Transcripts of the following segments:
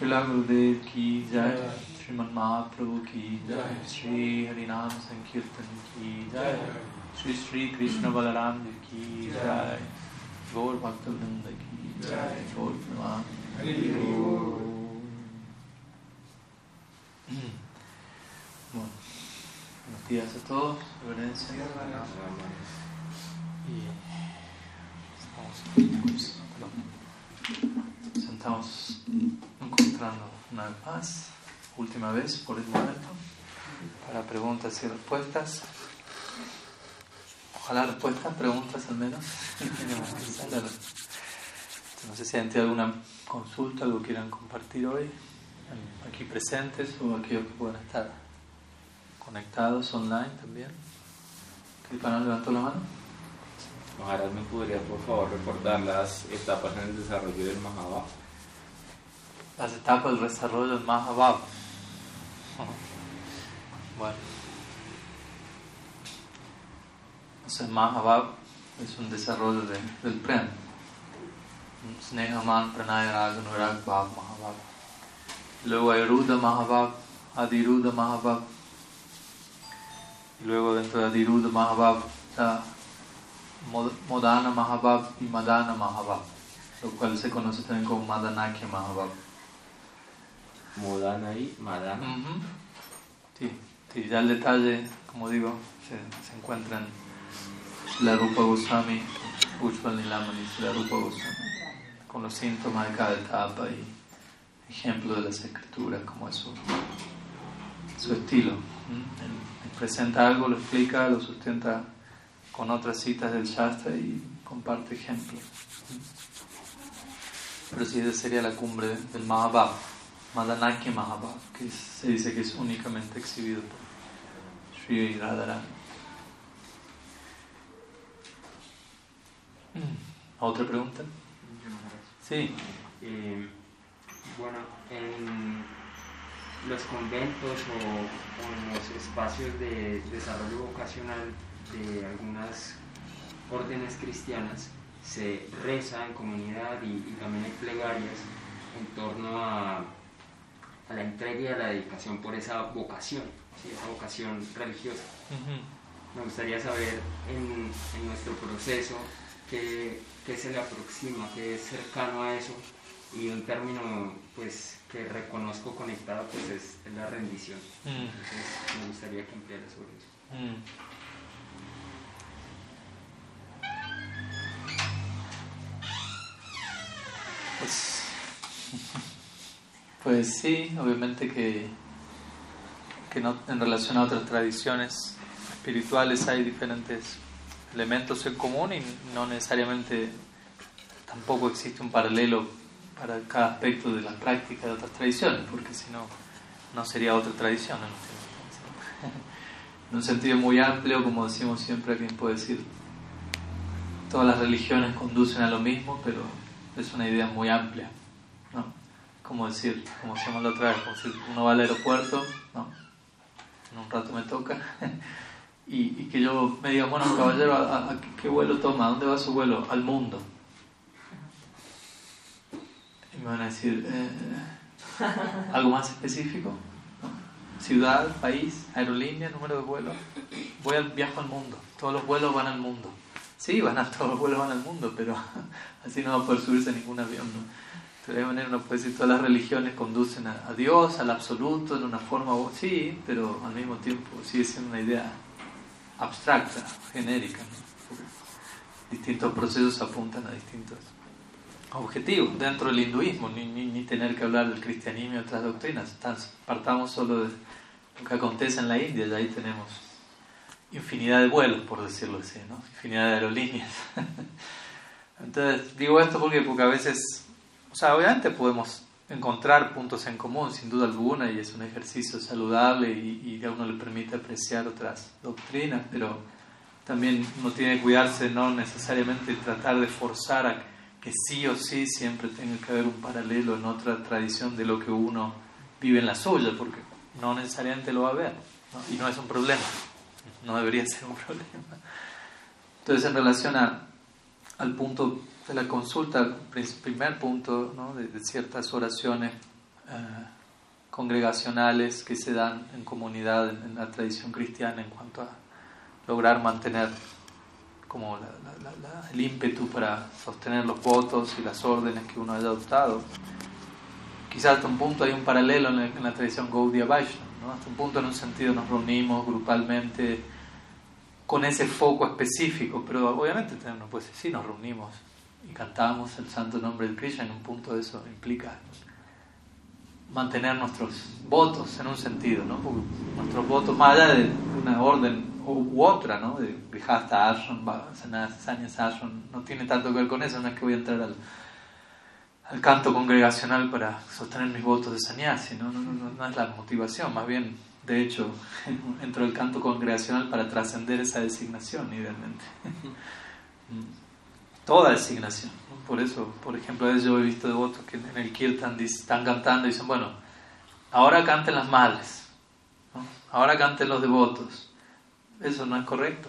Srila Gurudev ki jai, Sriman Mahaprabhu ki jai, Sri Harinam Sankirtan ki jai, Sri Sri Krishna Balaram ki jai, Gaur Bhaktivinoda ki jai, Gaur Praman. Bueno, buenos días a todos, reverencia. Y estamos pues, perdón, sentamos encontrando una vez más, última vez por el momento, para preguntas y respuestas. Ojalá respuestas, preguntas al menos. No sé si hay alguna consulta, algo quieran compartir hoy, aquí presentes o aquellos que puedan estar conectados online también. ¿Kripanan levantó la mano? Maharaj, ¿me podría por favor recordar las etapas en el desarrollo del Mahabharata? Las etapas del desarrollo del Mahabharata. Bueno. Entonces, Mahabharata es un desarrollo de, del Prem. Snehaman Pranaya Raga Nurag Bhav Mahabharata. Luego hay Ruda Mahabharata, Adiruda Mahabharata. Y luego dentro de Adiruda Mahabharata está Modana Mahabharata y Madana Mahabharata, lo cual se conoce también como Madanakya Mahabharata. Modana y Madana. Uh sí, sí, ya el detalle, como digo, se, se encuentra en la Rupa Goswami, Ushval Nilamani, la Rupa Goswami, con los síntomas de cada etapa y ejemplos de las escrituras, como es su, su estilo. Presenta algo, lo explica, lo sustenta con otras citas del Shastra y comparte ejemplos. Pero sí, esa sería la cumbre del Mahabharata, Madanaki Mahabharata, que se dice que es únicamente exhibido por Sri Radharani. ¿Otra pregunta? Sí. Eh, bueno, en los conventos o, o en los espacios de desarrollo vocacional de algunas órdenes cristianas se reza en comunidad y, y también hay plegarias en torno a, a, la entrega y a la dedicación por esa vocación, ¿sí? esa vocación religiosa. Uh -huh. Me gustaría saber en, en nuestro proceso qué, qué, se le aproxima, qué es cercano a eso y un término pues que reconozco conectado pues es, es la rendición. Uh -huh. Entonces me gustaría que ampliara sobre eso. Uh -huh. Pues, pues sí, obviamente que, que no, en relación a otras tradiciones espirituales hay diferentes elementos en común y no necesariamente tampoco existe un paralelo para cada aspecto de la práctica de otras tradiciones, porque si no, no sería otra tradición. En un sentido muy amplio, como decimos siempre, alguien puede decir, todas las religiones conducen a lo mismo, pero es una idea muy amplia. Como decir, como decíamos la otra vez, uno va al aeropuerto, ¿no? En un rato me toca, y, que yo me diga, bueno, caballero, ¿a, qué vuelo toma? ¿A dónde va su vuelo? Al mundo. Y me van a decir, eh, ¿algo más específico? ¿No? Ciudad, país, aerolínea, número de vuelo. Voy al viajo al mundo. Todos los vuelos van al mundo. Sí, van a, todos los vuelos van al mundo, pero así no va a poder subirse ningún avión. ¿no? De alguna manera uno puede decir todas las religiones conducen a, a, Dios, al absoluto, en una forma, sí, pero al mismo tiempo sigue siendo una idea abstracta, genérica. ¿no? Distintos procesos apuntan a distintos objetivos dentro del hinduismo, ni, ni, ni tener que hablar del cristianismo y otras doctrinas. partamos solo de lo que acontece en la India, y ahí tenemos infinidad de vuelos, por decirlo así, ¿no? infinidad de aerolíneas. Entonces, digo esto porque, porque a veces, o sea, obviamente podemos encontrar puntos en común, sin duda alguna, y es un ejercicio saludable y, y a uno le permite apreciar otras doctrinas, pero también uno tiene que cuidarse no necesariamente tratar de forzar a que sí o sí siempre tenga que haber un paralelo en otra tradición de lo que uno vive en la suya, porque no necesariamente lo va a haber, ¿no? y no es un problema no debería ser un problema. Entonces, en relación a, al punto de la consulta, primer punto ¿no? de, ciertas oraciones congregacionales que se dan en comunidad en, la tradición cristiana en cuanto a lograr mantener como el ímpetu para sostener los votos y las órdenes que uno haya adoptado. Quizás hasta un punto hay un paralelo en la, tradición Gaudiya Vaishnava, ¿no? hasta un punto en un sentido nos reunimos grupalmente con ese foco específico, pero obviamente tenemos, pues sí nos reunimos y cantamos el santo nombre de Krishna, en un punto eso implica mantener nuestros votos en un sentido, ¿no? Porque nuestros votos, más allá de una orden u otra, ¿no? De Vihasta Ashram, Sanyas Ashram, no tiene tanto que ver con eso, no es que voy a entrar al, al canto congregacional para sostener mis votos de sannyasi, ¿no? No, no, no, es la motivación, más bien, de hecho, entro al canto congregacional para trascender esa designación, idealmente. Toda designación. Por eso, por ejemplo, yo he visto devotos que en el kirtan están cantando y dicen, bueno, ahora canten las madres, ahora canten los devotos. Eso no es correcto,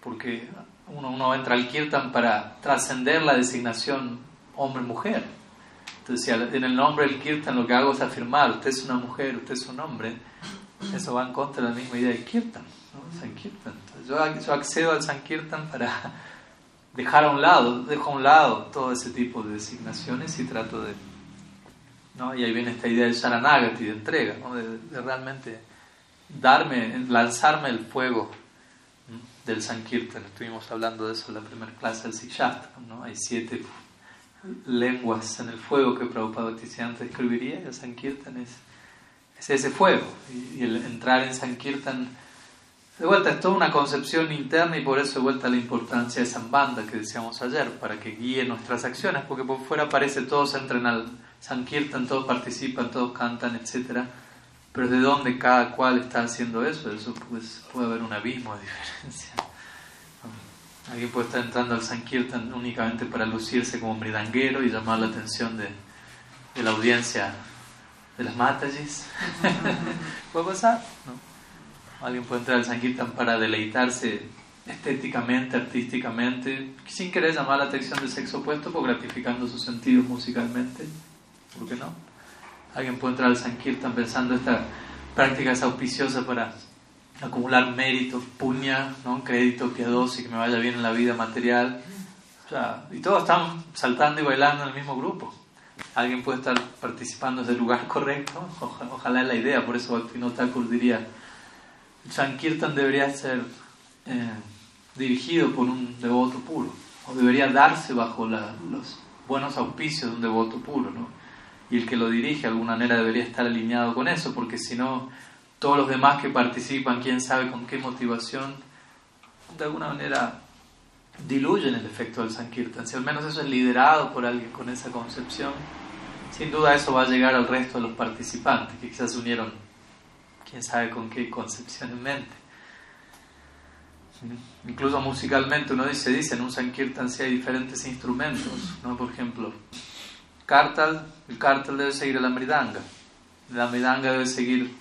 porque uno, uno entra al kirtan para trascender la designación hombre-mujer. Entonces, si en el nombre del kirtan lo que hago es afirmar, usted es una mujer, usted es un hombre, eso va en contra de la misma idea del kirtan. ¿no? Sankirtan. yo, yo accedo al Sankirtan para dejar a un lado, dejo a un lado todo ese tipo de designaciones y trato de... ¿no? Y ahí viene esta idea de Sharanagati, de entrega, ¿no? de, realmente darme, lanzarme el fuego del Sankirtan. Estuvimos hablando de eso en la primera clase del Sikshastra. ¿no? Hay siete lenguas en el fuego que Prabhupada antes escribiría y el Sankirtan es, es ese fuego. Y, y el entrar en Sankirtan de vuelta, es toda una concepción interna y por eso de vuelta la importancia de Zambanda que decíamos ayer, para que guíe nuestras acciones, porque por fuera parece todos entran al Sankirtan, todos participan, todos cantan, etc. Pero de dónde cada cual está haciendo eso, eso pues, puede haber un abismo de diferencia. Alguien puede estar entrando al Sankirtan únicamente para lucirse como bridanguero y llamar la atención de, de la audiencia de las matajis. puede pasar, ¿no? Alguien puede entrar al Sankirtan para deleitarse estéticamente, artísticamente, sin querer llamar la atención del sexo opuesto, o gratificando sus sentidos musicalmente. ¿Por qué no? Alguien puede entrar al Sankirtan pensando esta práctica es auspiciosa para acumular mérito, puña, ¿no? crédito piadoso y que me vaya bien en la vida material. y todos están saltando y bailando en el mismo grupo. Alguien puede estar participando desde el lugar correcto, ojalá, es la idea, por eso Bhakti Thakur diría Sankirtan debería ser eh, dirigido por un devoto puro, o debería darse bajo los buenos auspicios de un devoto puro, ¿no? Y el que lo dirige de alguna manera debería estar alineado con eso, porque si no, todos los demás que participan, quién sabe con qué motivación, de alguna manera diluyen el efecto del Sankirtan. Si al menos eso es liderado por alguien con esa concepción, sin duda eso va a llegar al resto de los participantes que quizás se unieron quién sabe con qué concepción en mente. Incluso musicalmente uno dice, dice en un Sankirtan si hay diferentes instrumentos, ¿no? Por ejemplo, Kartal, el Kartal debe seguir a la Mridanga, la Mridanga debe seguir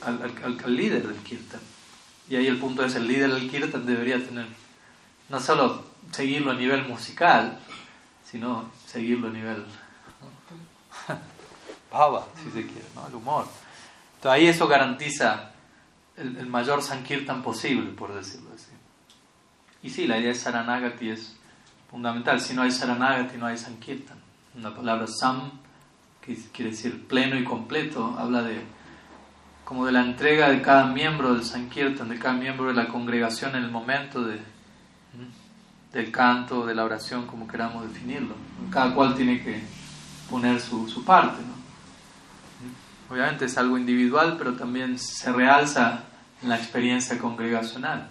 al, líder del Kirtan. Y ahí el punto es, el líder del Kirtan debería tener, no solo seguirlo a nivel musical, sino seguirlo a nivel bhava, si se quiere, ¿no? el humor ahí eso garantiza el, mayor Sankirtan posible, por decirlo así. Y sí, la idea de Saranagati es fundamental. Si no hay Saranagati, no hay Sankirtan. La palabra Sam, que quiere decir pleno y completo, habla de como de la entrega de cada miembro del Sankirtan, de cada miembro de la congregación en el momento de, del canto, de la oración, como queramos definirlo. Cada cual tiene que poner su, su parte. ¿no? Obviamente es algo individual, pero también se realza en la experiencia congregacional.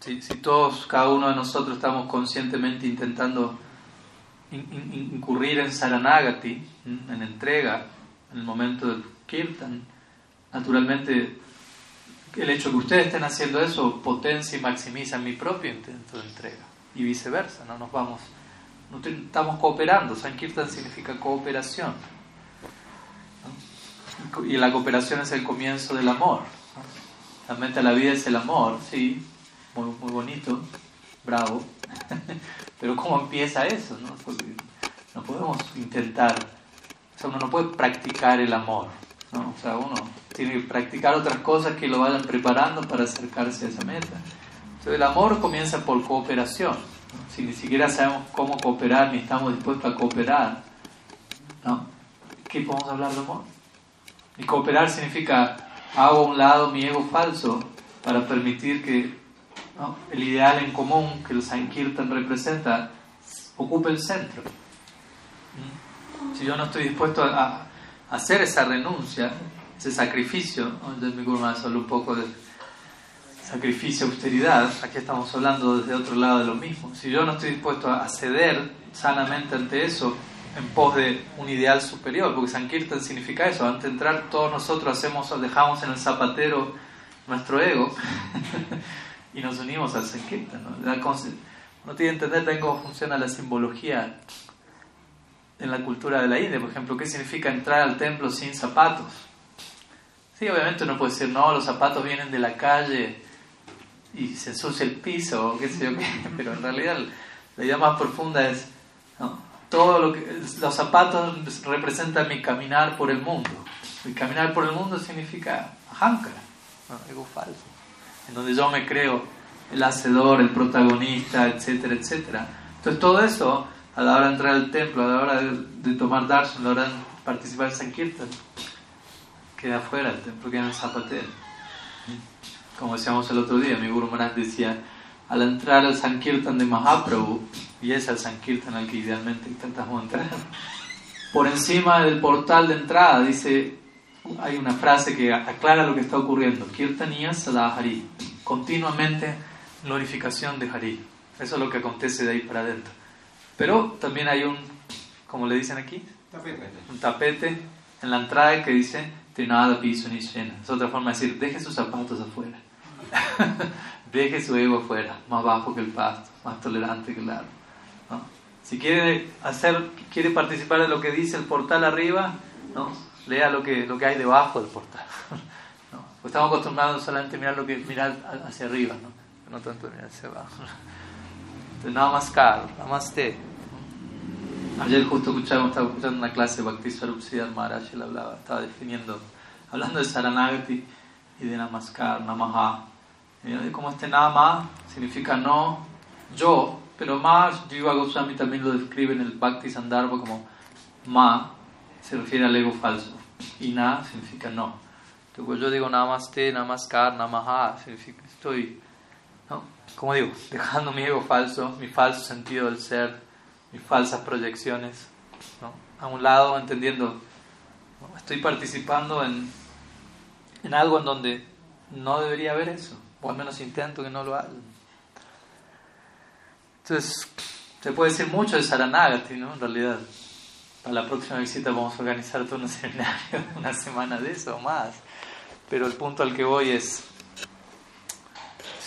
Si, todos, cada uno de nosotros estamos conscientemente intentando incurrir en Saranagati, en entrega, en el momento del Kirtan, naturalmente el hecho que ustedes estén haciendo eso potencia y maximiza mi propio intento de entrega y viceversa, no nos vamos, no estamos cooperando, Sankirtan significa cooperación. Y la cooperación es el comienzo del amor. Realmente la vida es el amor, sí, muy, muy bonito, bravo. Pero ¿cómo empieza eso? No? no podemos intentar sea, uno no puede practicar el amor, ¿no? O sea, uno tiene que practicar otras cosas que lo vayan preparando para acercarse a esa meta. Entonces el amor comienza por cooperación. Si ni siquiera sabemos cómo cooperar ni estamos dispuestos a cooperar, ¿no? ¿qué podemos hablar de amor? Y cooperar significa hago a un lado mi ego falso para permitir que el ideal en común que el Sankirtan representa ocupe el centro. ¿Mm? Si yo no estoy dispuesto a, hacer esa renuncia, ese sacrificio, entonces mi Guru habla un poco de sacrificio, austeridad, aquí estamos hablando desde otro lado de lo mismo. Si yo no estoy dispuesto a ceder sanamente ante eso, en pos de un ideal superior, porque Sankirtan significa eso, antes de entrar todos nosotros hacemos, dejamos en el zapatero nuestro ego y nos unimos al Sankirtan. ¿no? no tiene que entender cómo funciona la simbología en la cultura de la India, por ejemplo, qué significa entrar al templo sin zapatos. Sí, obviamente uno puede decir, no, los zapatos vienen de la calle y se ensucia el piso, o qué sé yo qué, pero en realidad la idea más profunda es, todo lo que, los zapatos representan mi caminar por el mundo. Mi caminar por el mundo significa ahankara, ego falso, en donde yo me creo el hacedor, el protagonista, etcétera, etcétera. Entonces todo eso, a la hora de entrar al templo, a la hora de, tomar darshan, a la hora de participar en Sankirtan, queda fuera el templo, queda en el zapatero. Como decíamos el otro día, mi Guru Maharaj decía, al entrar al Sankirtan de Mahaprabhu, y es el Sankirtan al que idealmente intentamos entrar, por encima del portal de entrada dice, hay una frase que aclara lo que está ocurriendo, Kirtaniya Sadahari, continuamente glorificación de Hari. Eso es lo que acontece de ahí para adentro. Pero también hay un, como le dicen aquí, un tapete en la entrada que dice Trinada piso ni Es otra forma de decir, deje sus zapatos afuera. deje su ego afuera, más bajo que el pasto, más tolerante que el árbol. Si quiere hacer, quiere participar de lo que dice el portal arriba, ¿no? lea lo que, lo que hay debajo del portal. ¿no? Pues estamos acostumbrados solamente a mirar lo que mirar hacia arriba, ¿no? no tanto mirar hacia abajo. Entonces, namaskar, namaste. Ayer justo escuchaba, estaba escuchando una clase de Bhakti Swarup Maharaj, él hablaba, estaba definiendo, hablando de Saranagati y de Namaskar, Namaha. Como este Nama significa no, yo, pero más, Jiva Goswami también lo describe en el Bhakti Sandarbha como Ma, se refiere al ego falso, y Na significa no. Entonces, yo digo Namaste, Namaskar, Namaha, significa estoy como digo, dejando mi ego falso, mi falso sentido del ser, mis falsas proyecciones, a un lado, entendiendo, estoy participando en, en algo en donde no debería haber eso, o al menos intento que no lo haga. Entonces, se puede decir mucho de Saranagati, ¿no? En realidad, para la próxima visita vamos a organizar todo un seminario, una semana de eso o más. Pero el punto al que voy es,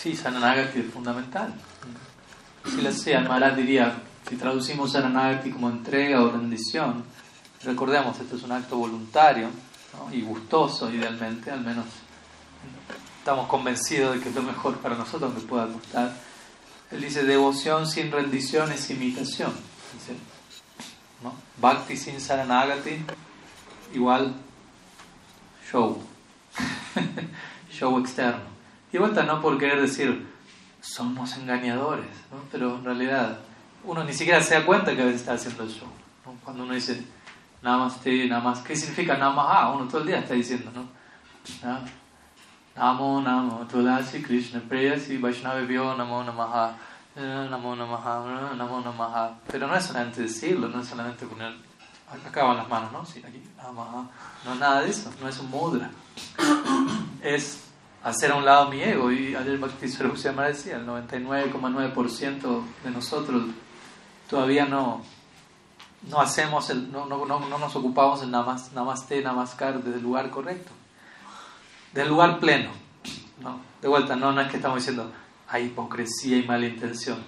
Sí, Saranagati es fundamental. Si la sea, diría, si traducimos Saranagati como entrega o rendición, recordemos, esto es un acto voluntario y gustoso, idealmente, al menos estamos convencidos de que es lo mejor para nosotros, que pueda gustar. Él dice, devoción sin rendición es imitación. ¿no? Bhakti sin Saranagati, igual show, show externo. Y vuelta no por querer decir, somos engañadores, ¿no? pero en realidad uno ni siquiera se da cuenta que a veces está haciendo el show. Cuando uno dice, namaste, más ¿qué significa namaha? Uno todo el día está diciendo, ¿no? Namo, namo, tulasi, Krishna, preyasi, Vaishnavibhyo, namo, namaha, namo, namaha, namo, namaha. Pero no es solamente decirlo, no es solamente poner, acá las manos, ¿no? Aquí, namaha. No, nada de eso, no es un mudra. Es hacer a un lado mi ego. Y ayer Bhakti Swarup decía, el 99,9% de nosotros todavía no, no hacemos, el, no, no, no, nos ocupamos en namas, namaste, namaskar desde el lugar correcto, del lugar pleno. ¿no? De vuelta, no, no es que estamos diciendo hay hipocresía y mala intención.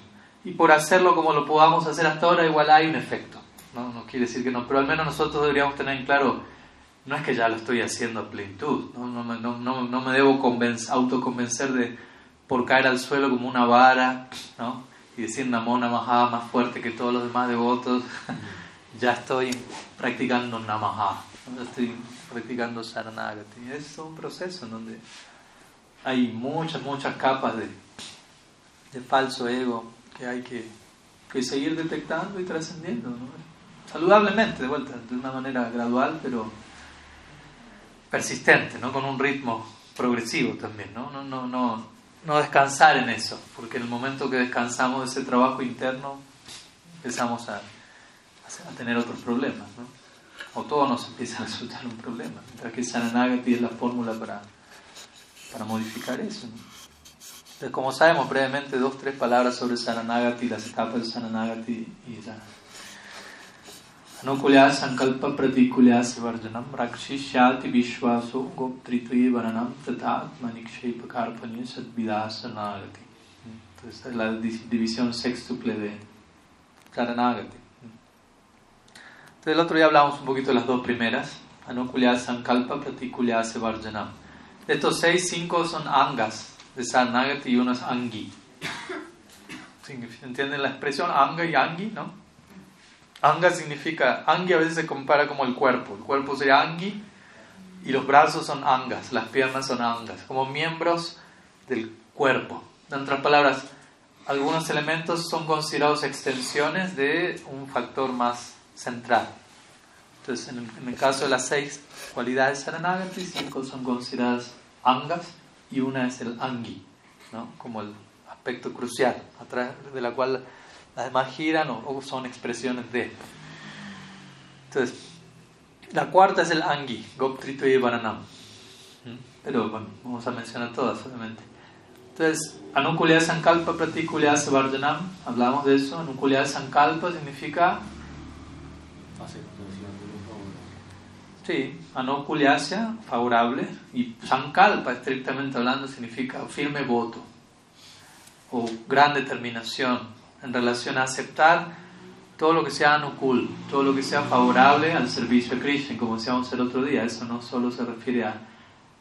Y por hacerlo como lo podamos hacer hasta ahora, igual hay un efecto. No, no quiere decir que no, pero al menos nosotros deberíamos tener en claro no es que ya lo estoy haciendo a plenitud, no, no, no, no me debo autoconvencer de por caer al suelo como una vara, ¿no? y decir una mona más fuerte que todos los demás devotos, ya estoy practicando Namaha, estoy practicando Saranagati. Es un proceso en donde hay muchas, muchas capas de, de falso ego que hay que, que seguir detectando y trascendiendo. Saludablemente, de vuelta, de una manera gradual, pero persistente, ¿no? con un ritmo progresivo también. ¿no? No, no, no, no descansar en eso, porque en el momento que descansamos de ese trabajo interno, empezamos a, a tener otros problemas. O todo nos empieza a resultar un problema. Mientras que Saranagati es la fórmula para, para modificar eso. Entonces, como sabemos brevemente, dos, tres palabras sobre Saranagati, las etapas de Saranagati y ya. Anukulya sankalpa pratikulya sivarjanam rakshi shyati vishvaso goptritvi varanam tatat manikshepakarpanya sadvidasanagati. Entonces, es la división sextuple de Saranagati. Entonces, el otro día hablamos un poquito de las dos primeras. Anukulya sankalpa pratikulya sivarjanam. De estos seis, cinco son angas de Saranagati y uno es angi. ¿Entienden la expresión anga y angi? ¿no? Anga significa, angi a veces se compara como el cuerpo. El cuerpo sería angi y los brazos son angas, las piernas son angas, como miembros del cuerpo. En otras palabras, algunos elementos son considerados extensiones de un factor más central. Entonces, en el, en el caso de las seis cualidades Saranagati, cinco son consideradas angas y una es el angi, ¿no? como el aspecto crucial, a través de la cual las demás giran o, son expresiones de. Entonces, la cuarta es el angi, goptrito y varanam. Pero bueno, vamos a mencionar todas solamente. Entonces, anukulya sankalpa pratikulya savarjanam, hablamos de eso. Anukulya sankalpa significa Sí, anoculiacia, favorable, y sankalpa, estrictamente hablando, significa firme voto o gran determinación en relación a aceptar todo lo que sea anukul, todo lo que sea favorable al servicio a Krishna, como decíamos el otro día, eso no solo se refiere a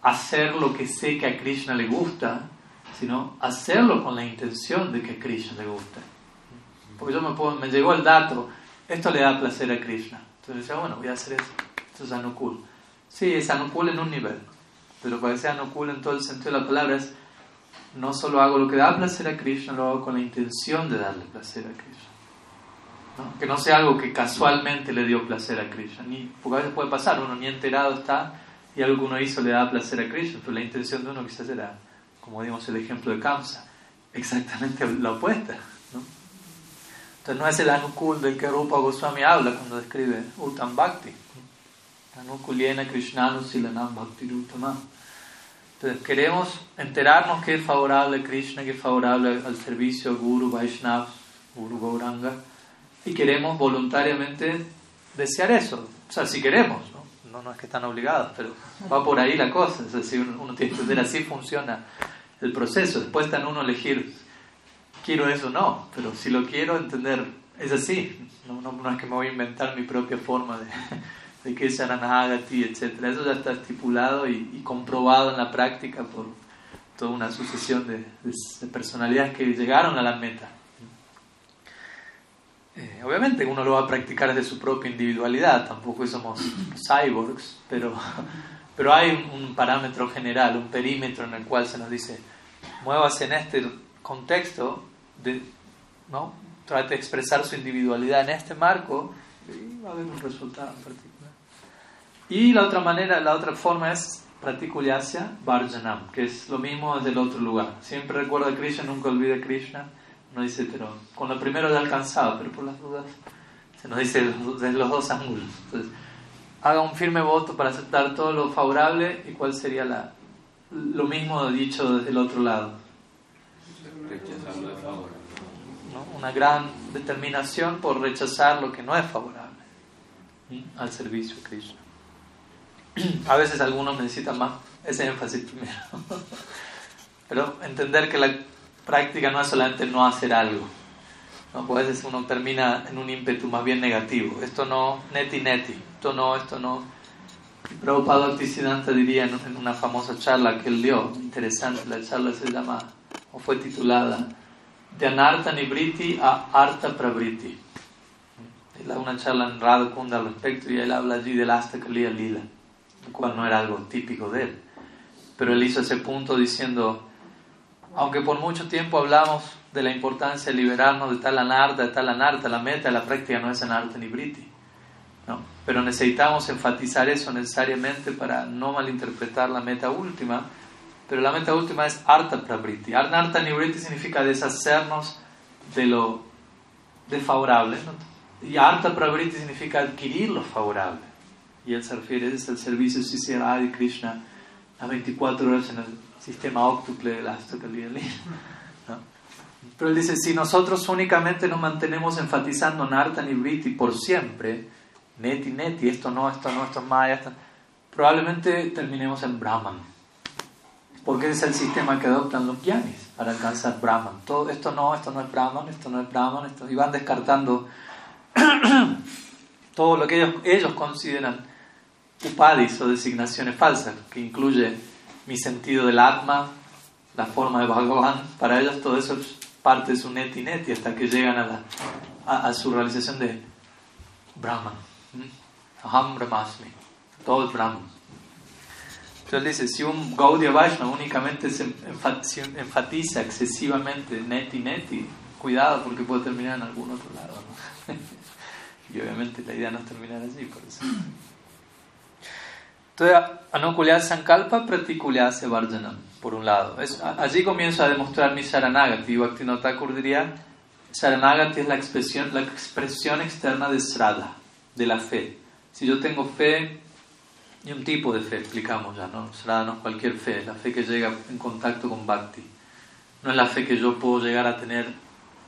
hacer lo que sé que a Krishna le gusta, sino hacerlo con la intención de que a Krishna le guste. Porque yo me, puedo, me llegó el dato, esto le da placer a Krishna. Entonces decía, bueno, voy a hacer eso. Esto es anukul. Sí, es anukul en un nivel, pero para que sea anukul en todo el sentido de la palabra es no solo hago lo que da placer a Krishna, lo hago con la intención de darle placer a Krishna. Que no sea algo que casualmente le dio placer a Krishna. Ni, porque a veces puede pasar, uno ni enterado está y algo que uno hizo le da placer a Krishna, pero la intención de uno quizás era, como dimos el ejemplo de Kamsa, exactamente la opuesta. Entonces no es el anukul del que Rupa Goswami habla cuando describe Uttam Bhakti. Anukuliena Krishnanu Silanam Bhakti Entonces queremos enterarnos que es favorable a Krishna, que es favorable al servicio Guru Vaishnav, Guru Gauranga, y queremos voluntariamente desear eso. O sea, si queremos, ¿no? No, no es que están obligados, pero va por ahí la cosa. Es decir, uno, tiene que entender así funciona el proceso. Después está en uno elegir, quiero eso no, pero si lo quiero entender, es así. No, no, no es que me voy a inventar mi propia forma de de que es Saranagati, etc. Eso ya está estipulado y, comprobado en la práctica por toda una sucesión de, personalidades que llegaron a la meta. Eh, obviamente uno lo va a practicar desde su propia individualidad, tampoco somos cyborgs, pero, pero hay un, parámetro general, un perímetro en el cual se nos dice, muévase en este contexto, de, ¿no? trate de expresar su individualidad en este marco y va a haber un resultado particular. Y la otra manera, la otra forma es Pratikulyasya Varjanam, que es lo mismo desde el otro lugar. Siempre recuerda a Krishna, nunca olvida a Krishna. No dice, pero con lo primero ya alcanzado, pero por las dudas se nos dice desde los dos ángulos. Entonces, haga un firme voto para aceptar todo lo favorable y cuál sería la, lo mismo dicho desde el otro lado. ¿No? Una gran determinación por rechazar lo que no es favorable al servicio de Krishna. A veces algunos necesitan más ese énfasis primero. Pero entender que la práctica no es solamente no hacer algo. ¿no? Pues a veces uno termina en un ímpetu más bien negativo. Esto no, neti neti, esto no, esto no. Prabhupada Bhaktisiddhanta diría en una famosa charla que él dio, interesante, la charla se llama, o fue titulada, de Anarta Nibriti a Arta Prabriti. Él da una charla en Radha Kunda al respecto y él habla allí del Asta Kaliya Lila, lo cual no era algo típico de él. Pero él hizo ese punto diciendo, aunque por mucho tiempo hablamos de la importancia de liberarnos de tal anarta, de tal anarta, la meta de la práctica no es anarta ni briti. ¿no? Pero necesitamos enfatizar eso necesariamente para no malinterpretar la meta última. Pero la meta última es arta prabriti. Arta ni briti significa deshacernos de lo desfavorable. Y arta prabriti significa adquirir lo favorable. Y él se refiere, es el servicio sincero de Krishna a 24 horas en el sistema óctuple del Astakali. Pero él dice, si nosotros únicamente nos mantenemos enfatizando Nartan y Briti por siempre, Neti, Neti, esto no, esto no, esto es Maya, probablemente terminemos en Brahman. Porque es el sistema que adoptan los Gyanis para alcanzar Brahman. Todo, esto no, esto no es Brahman, esto no es Brahman, esto, y van descartando todo lo que ellos, ellos consideran upadis o designaciones falsas, que incluye mi sentido del Atma, la forma de Bhagavan. Para ellos todo eso es parte de su neti neti hasta que llegan a, la, a, su realización de Brahman. Aham Brahmasmi. Todo es Brahman. Entonces dice, si un Gaudiya Vaishnava únicamente se enfatiza excesivamente neti neti, cuidado porque puede terminar en algún otro lado. y obviamente la idea no es terminar así, por eso. Entonces, Anukulya Sankalpa se Varjanam por un lado. Es, allí comienzo a demostrar mi Saranagati. Bhaktivinoda diría, Saranagati es la expresión, la expresión externa de Srada, de la fe. Si yo tengo fe, y un tipo de fe, explicamos ya, ¿no? Srada no es cualquier fe, la fe que llega en contacto con Bhakti. No es la fe que yo puedo llegar a tener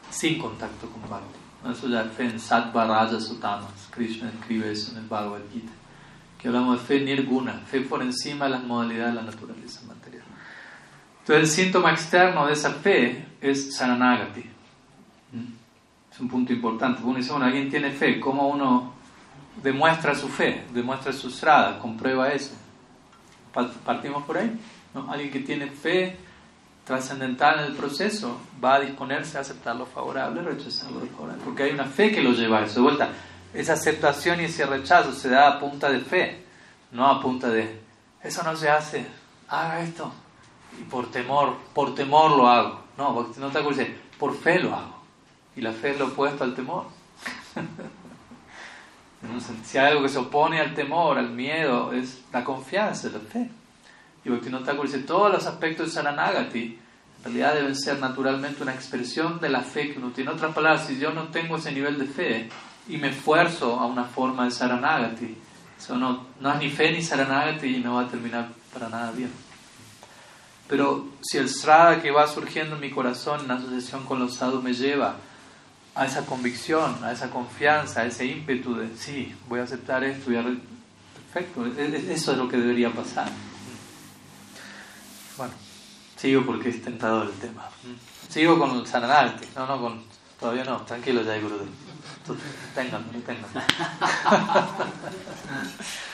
sin contacto con Bhakti. Eso ya es fe en Sattva, Raja, Sutamas. Krishna escribe eso en el Bhagavad Gita. Que hablamos de fe nirguna, fe por encima de las modalidades de la naturaleza material. Entonces el síntoma externo de esa fe es Saranagati. ¿Mm? Es un punto importante. Uno dice, bueno, alguien tiene fe, ¿cómo uno demuestra su fe? Demuestra su estrada, comprueba eso. Partimos por ahí. Alguien que tiene fe trascendental en el proceso va a disponerse a aceptar lo favorable, rechazar lo desfavorable. Porque hay una fe que lo lleva a eso. De vuelta, esa aceptación y ese rechazo se da a punta de fe, no a punta de, eso no se hace, haga esto, y por temor, por temor lo hago. No, porque no te acuerdas, por fe lo hago. Y la fe es lo opuesto al temor. si hay algo que se opone al temor, al miedo, es la confianza, la fe. Y Bhaktivinoda dice, todos los aspectos de Saranagati en realidad deben ser naturalmente una expresión de la fe que uno tiene. En otras palabras, si yo no tengo ese nivel de fe y me esfuerzo a una forma de Saranagati, eso no, no es ni fe ni Saranagati y no va a terminar para nada bien. Pero si el Srada que va surgiendo en mi corazón en asociación con los sadhus me lleva a esa convicción, a esa confianza, a ese ímpetu de sí, voy a aceptar esto, voy a... Perfecto, e, e, eso es lo que debería pasar. Bueno, sigo porque es tentador el tema. Sigo con el Saranagati, no, no, con, todavía no, tranquilo ya, Gurudev. Tengan, tengan.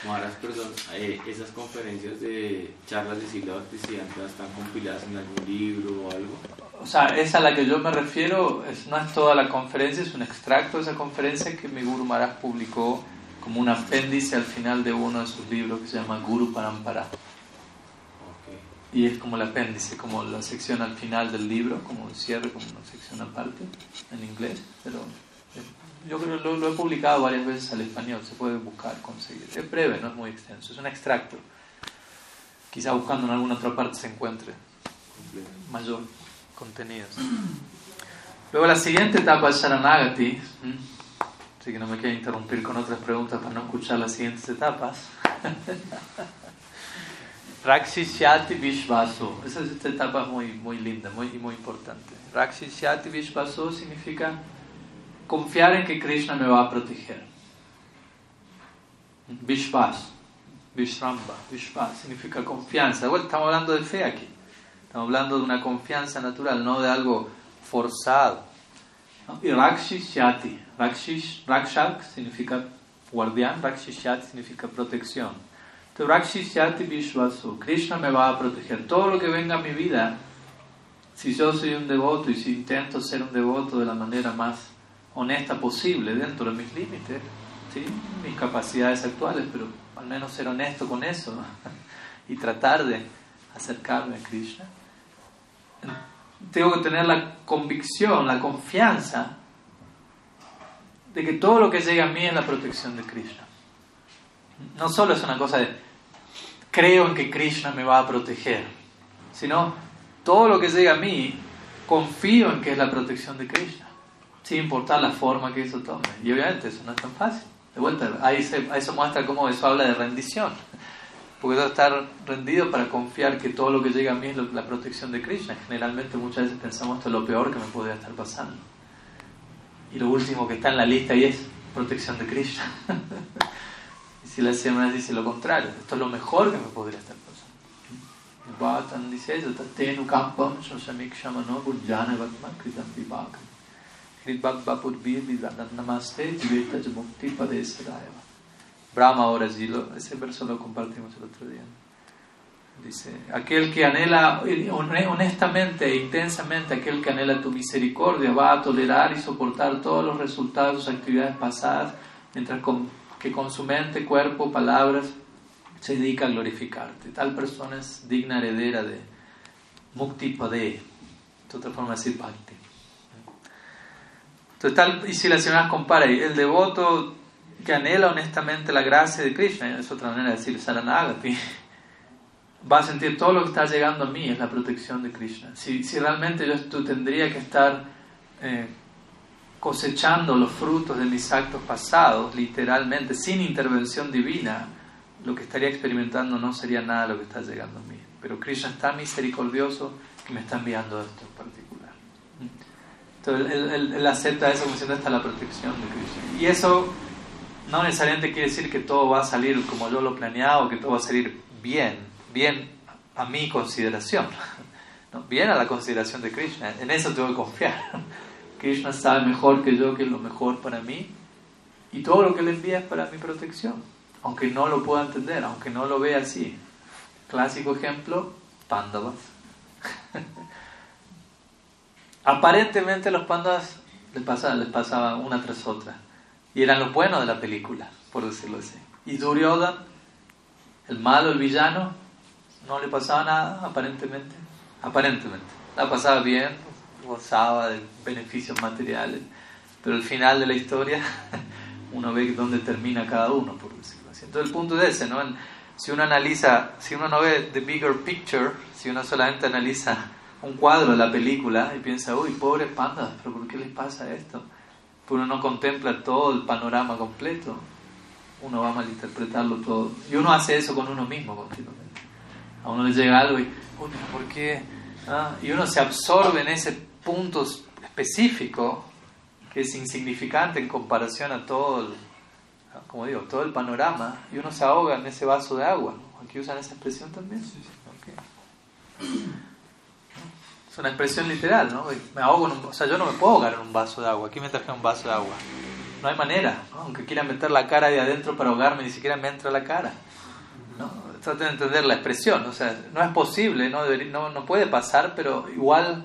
Maras, perdón, eh, esas conferencias de charlas de siglo están compiladas en algún libro o algo. O sea, esa a la que yo me refiero es, no es toda la conferencia, es un extracto de esa conferencia que mi Guru Maharaj publicó como un apéndice al final de uno de sus libros que se llama Guru Parampara. Y es como el apéndice, como la sección al final del libro, como el cierre, como una sección aparte en inglés, pero yo creo que lo, he publicado varias veces al español, se puede buscar, conseguir. Es breve, no es muy extenso, es un extracto. Quizá buscando en alguna otra parte se encuentre mayor contenido. Luego la siguiente etapa es Sharanagati, así que no me quiero interrumpir con otras preguntas para no escuchar las siguientes etapas. Rakshishyati Vishvaso, esa, esta etapa es muy, muy linda, muy, muy importante. Rakshishyati Vishvaso significa confiar en que Krishna me va a proteger. Vishwas, Vishramba, Vishwas significa confianza. Bueno, estamos hablando de fe aquí. Estamos hablando de una confianza natural, no de algo forzado. Y Rakshishyati, Rakshish, Rakshak significa guardián, Rakshishyati significa protección. Entonces, Rakshishyati Vishwasu, Krishna me va a proteger. Todo lo que venga a mi vida, si yo soy un devoto y si intento ser un devoto de la manera más honesta posible dentro de mis límites, ¿sí? mis capacidades actuales, pero al menos ser honesto con eso y tratar de acercarme a Krishna. Tengo que tener la convicción, la confianza de que todo lo que llega a mí es la protección de Krishna. No solo es una cosa de creo en que Krishna me va a proteger, sino todo lo que llega a mí confío en que es la protección de Krishna, sin importar la forma que eso tome. Y obviamente eso no es tan fácil. De vuelta, ahí, se, eso muestra cómo eso habla de rendición. Porque debo estar rendido para confiar que todo lo que llega a mí es la protección de Krishna. Generalmente muchas veces pensamos esto es lo peor que me podría estar pasando. Y lo último que está en la lista ahí es protección de Krishna. y si la semana dice lo contrario, esto es lo mejor que me podría estar pasando. Bhatan dice eso, tenu kampam shoshamikshama burjana vatma kritam vivakam. Namaste mukti. Brahma ahora sí, ese verso lo compartimos el otro día. Dice, aquel que anhela honestamente e intensamente, aquel que anhela tu misericordia, va a tolerar y soportar todos los resultados de sus actividades pasadas, mientras que con su mente, cuerpo, palabras, se dedica a glorificarte. Tal persona es digna heredera de Mukti Pade, otra forma de decir Bhakti. Entonces, tal, y si la señora compara, el devoto que anhela honestamente la gracia de Krishna, es otra manera de decir Saranagati, va a sentir todo lo que está llegando a mí es la protección de Krishna. Si, realmente yo tú tendría que estar eh, cosechando los frutos de mis actos pasados, literalmente, sin intervención divina, lo que estaría experimentando no sería nada lo que está llegando a mí. Pero Krishna está misericordioso que me está enviando esto en particular. Entonces él, acepta eso como siendo esta la protección de Krishna. Y eso no necesariamente quiere decir que todo va a salir como yo lo planeaba o que todo va a salir bien, bien a mi consideración, bien a la consideración de Krishna. En eso tengo que confiar. Krishna sabe mejor que yo que lo mejor para mí y todo lo que le envía es para mi protección, aunque no lo pueda entender, aunque no lo vea así. Clásico ejemplo, Pandavas. Aparentemente los pandas les pasaba, les pasaba una tras otra y eran los buenos de la película, por decirlo así. Y Duryodhan, el malo, el villano, no le pasaba nada, aparentemente. Aparentemente. La pasaba bien, gozaba de beneficios materiales. Pero al final de la historia, uno ve dónde termina cada uno, por decirlo así. Entonces el punto es ese, ¿no? Si uno analiza, si uno no ve the bigger picture, si uno solamente analiza un cuadro de la película y piensa, uy, pobres pandas, pero ¿por qué les pasa esto? uno no contempla todo el panorama completo, uno va a malinterpretarlo todo. Y uno hace eso con uno mismo continuamente. A uno le llega algo y, uy, ¿por qué? Ah, y uno se absorbe en ese punto específico que es insignificante en comparación a todo el, como digo, todo el panorama, y uno se ahoga en ese vaso de agua. Aquí usan esa expresión también. Es una expresión literal, ¿no? Me ahogo en un, o sea, yo no me puedo ahogar en un vaso de agua. Aquí me traje un vaso de agua. No hay manera, aunque quiera meter la cara de adentro para ahogarme, ni siquiera me entra la cara. ¿no? Traten de entender la expresión, o sea, no es posible, no, no, no puede pasar, pero igual,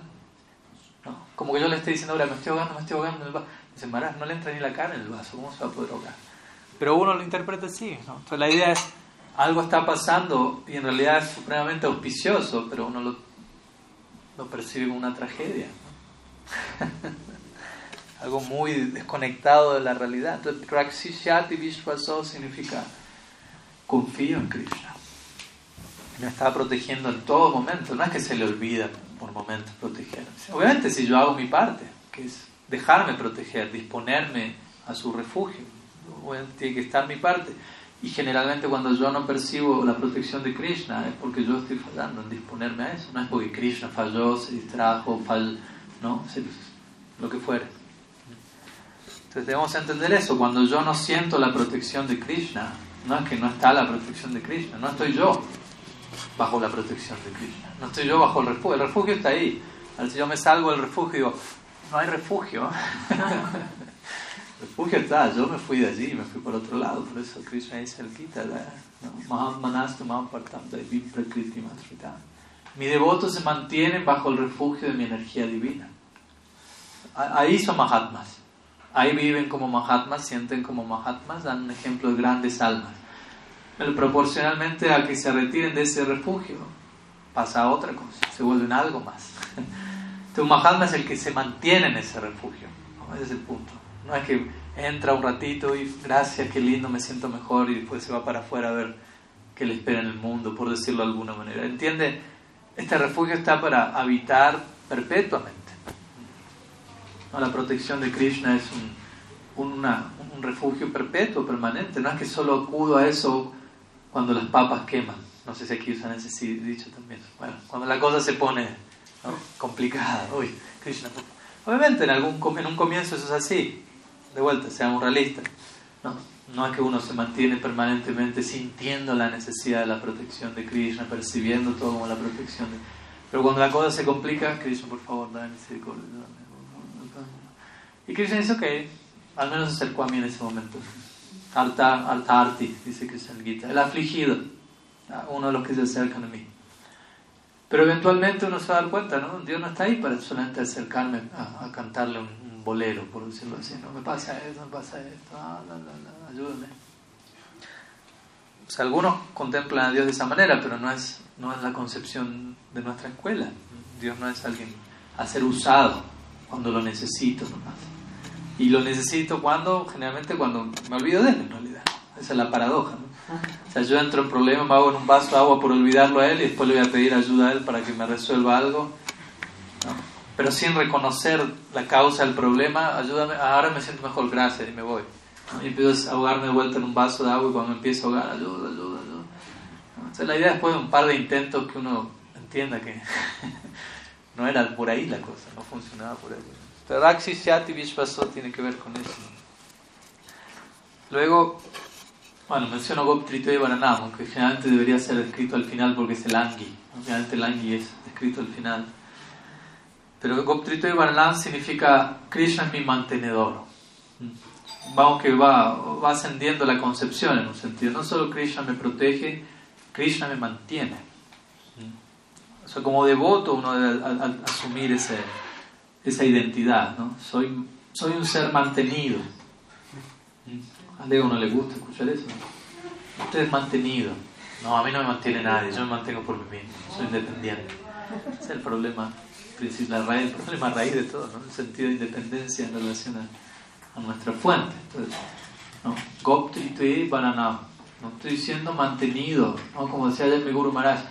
¿no? como que yo le estoy diciendo ahora, me estoy ahogando, me estoy ahogando en el vaso. Dice, Marás, no le entra ni la cara en el vaso, ¿cómo se va a poder ahogar? Pero uno lo interpreta así, ¿no? Entonces la idea es, algo está pasando y en realidad es supremamente auspicioso, pero uno lo lo percibe como una tragedia. Algo muy desconectado de la realidad. Entonces, Praksishyati Vishwaso significa confío en Krishna. Me está protegiendo en todo momento. No es que se le olvida por momentos proteger. Obviamente, si yo hago mi parte, que es dejarme proteger, disponerme a su refugio, tiene que estar mi parte. Y generalmente cuando yo no percibo la protección de Krishna es porque yo estoy fallando en disponerme a eso. No es porque Krishna falló, se distrajo, falló, no, lo que fuere. Entonces debemos entender eso. Cuando yo no siento la protección de Krishna, no es que no está la protección de Krishna, no estoy yo bajo la protección de Krishna. No estoy yo bajo el refugio. El refugio está ahí. si yo me salgo del refugio no hay refugio. refugio está, yo me fui de allí, me fui por otro lado, por eso Krishna dice el Gita, mi devoto se mantiene bajo el refugio de mi energía divina. Ahí son Mahatmas. Ahí viven como Mahatmas, sienten como Mahatmas, dan un ejemplo de grandes almas. Pero proporcionalmente a que se retiren de ese refugio, pasa otra cosa, se vuelven algo más. Entonces, Mahatma es el que se mantiene en ese refugio. Ese es el punto. No es que entra un ratito y gracias, qué lindo, me siento mejor y después se va para afuera a ver qué le espera en el mundo, por decirlo de alguna manera. ¿Entiende? Este refugio está para habitar perpetuamente. La protección de Krishna es un, un refugio perpetuo, permanente. No es que solo acudo a eso cuando las papas queman. No sé si aquí usan ese dicho también. Bueno, cuando la cosa se pone complicada. Uy, Krishna. Obviamente en, algún, en un comienzo eso es así. De vuelta, seamos realistas. No, no es que uno se mantiene permanentemente sintiendo la necesidad de la protección de Krishna, percibiendo todo como la protección de... Pero cuando la cosa se complica, Krishna, por favor, dame misericordia. Y Krishna dice, ok, al menos se acercó a mí en ese momento. Alta, alta arti, dice Krishna Gita. El afligido, uno de los que se acercan a mí. Pero eventualmente uno se va a dar cuenta, ¿no? Dios no está ahí para solamente acercarme a, cantarle un, bolero, por decirlo así. No me pasa esto, me pasa esto, ah, ayúdame. O sea, algunos contemplan a Dios de esa manera, pero no es, no es la concepción de nuestra escuela. Dios no es alguien a ser usado cuando lo necesito nomás. Y lo necesito cuando, generalmente cuando me olvido de él en realidad. Esa es la paradoja. ¿no? O sea, yo entro en problema, me hago en un vaso de agua por olvidarlo a él y después le voy a pedir ayuda a él para que me resuelva algo. Pero sin reconocer la causa del problema, ayúdame, ahora me siento mejor, gracias, y me voy. Y empiezo a ahogarme de vuelta en un vaso de agua y cuando me empiezo a ahogar, ayuda, ayuda, ayuda. Entonces la idea después de un par de intentos que uno entienda que no era por ahí la cosa, no funcionaba por ahí. Pero Rakshi Shati Vishvaso tiene que ver con eso. Luego, bueno, menciono Goptrito y Varanam, que generalmente debería ser escrito al final porque es el Angi. Generalmente el Angi es escrito al final. Pero Goptrito y Varanam significa Krishna es mi mantenedor. Vamos que va, va ascendiendo la concepción en un sentido. No solo Krishna me protege, Krishna me mantiene. O sea, como devoto uno debe asumir ese esa identidad, ¿no? Soy, soy un ser mantenido. A Leo no le gusta escuchar eso. Usted es mantenido. No, a mí no me mantiene nadie, yo me mantengo por mí mismo, soy independiente. Ese es el problema principal, el problema raíz de todo, ¿no? el sentido de independencia en relación a, nuestra fuente. Entonces, ¿no? no estoy siendo mantenido, ¿no? como decía ayer mi Guru Maharaj,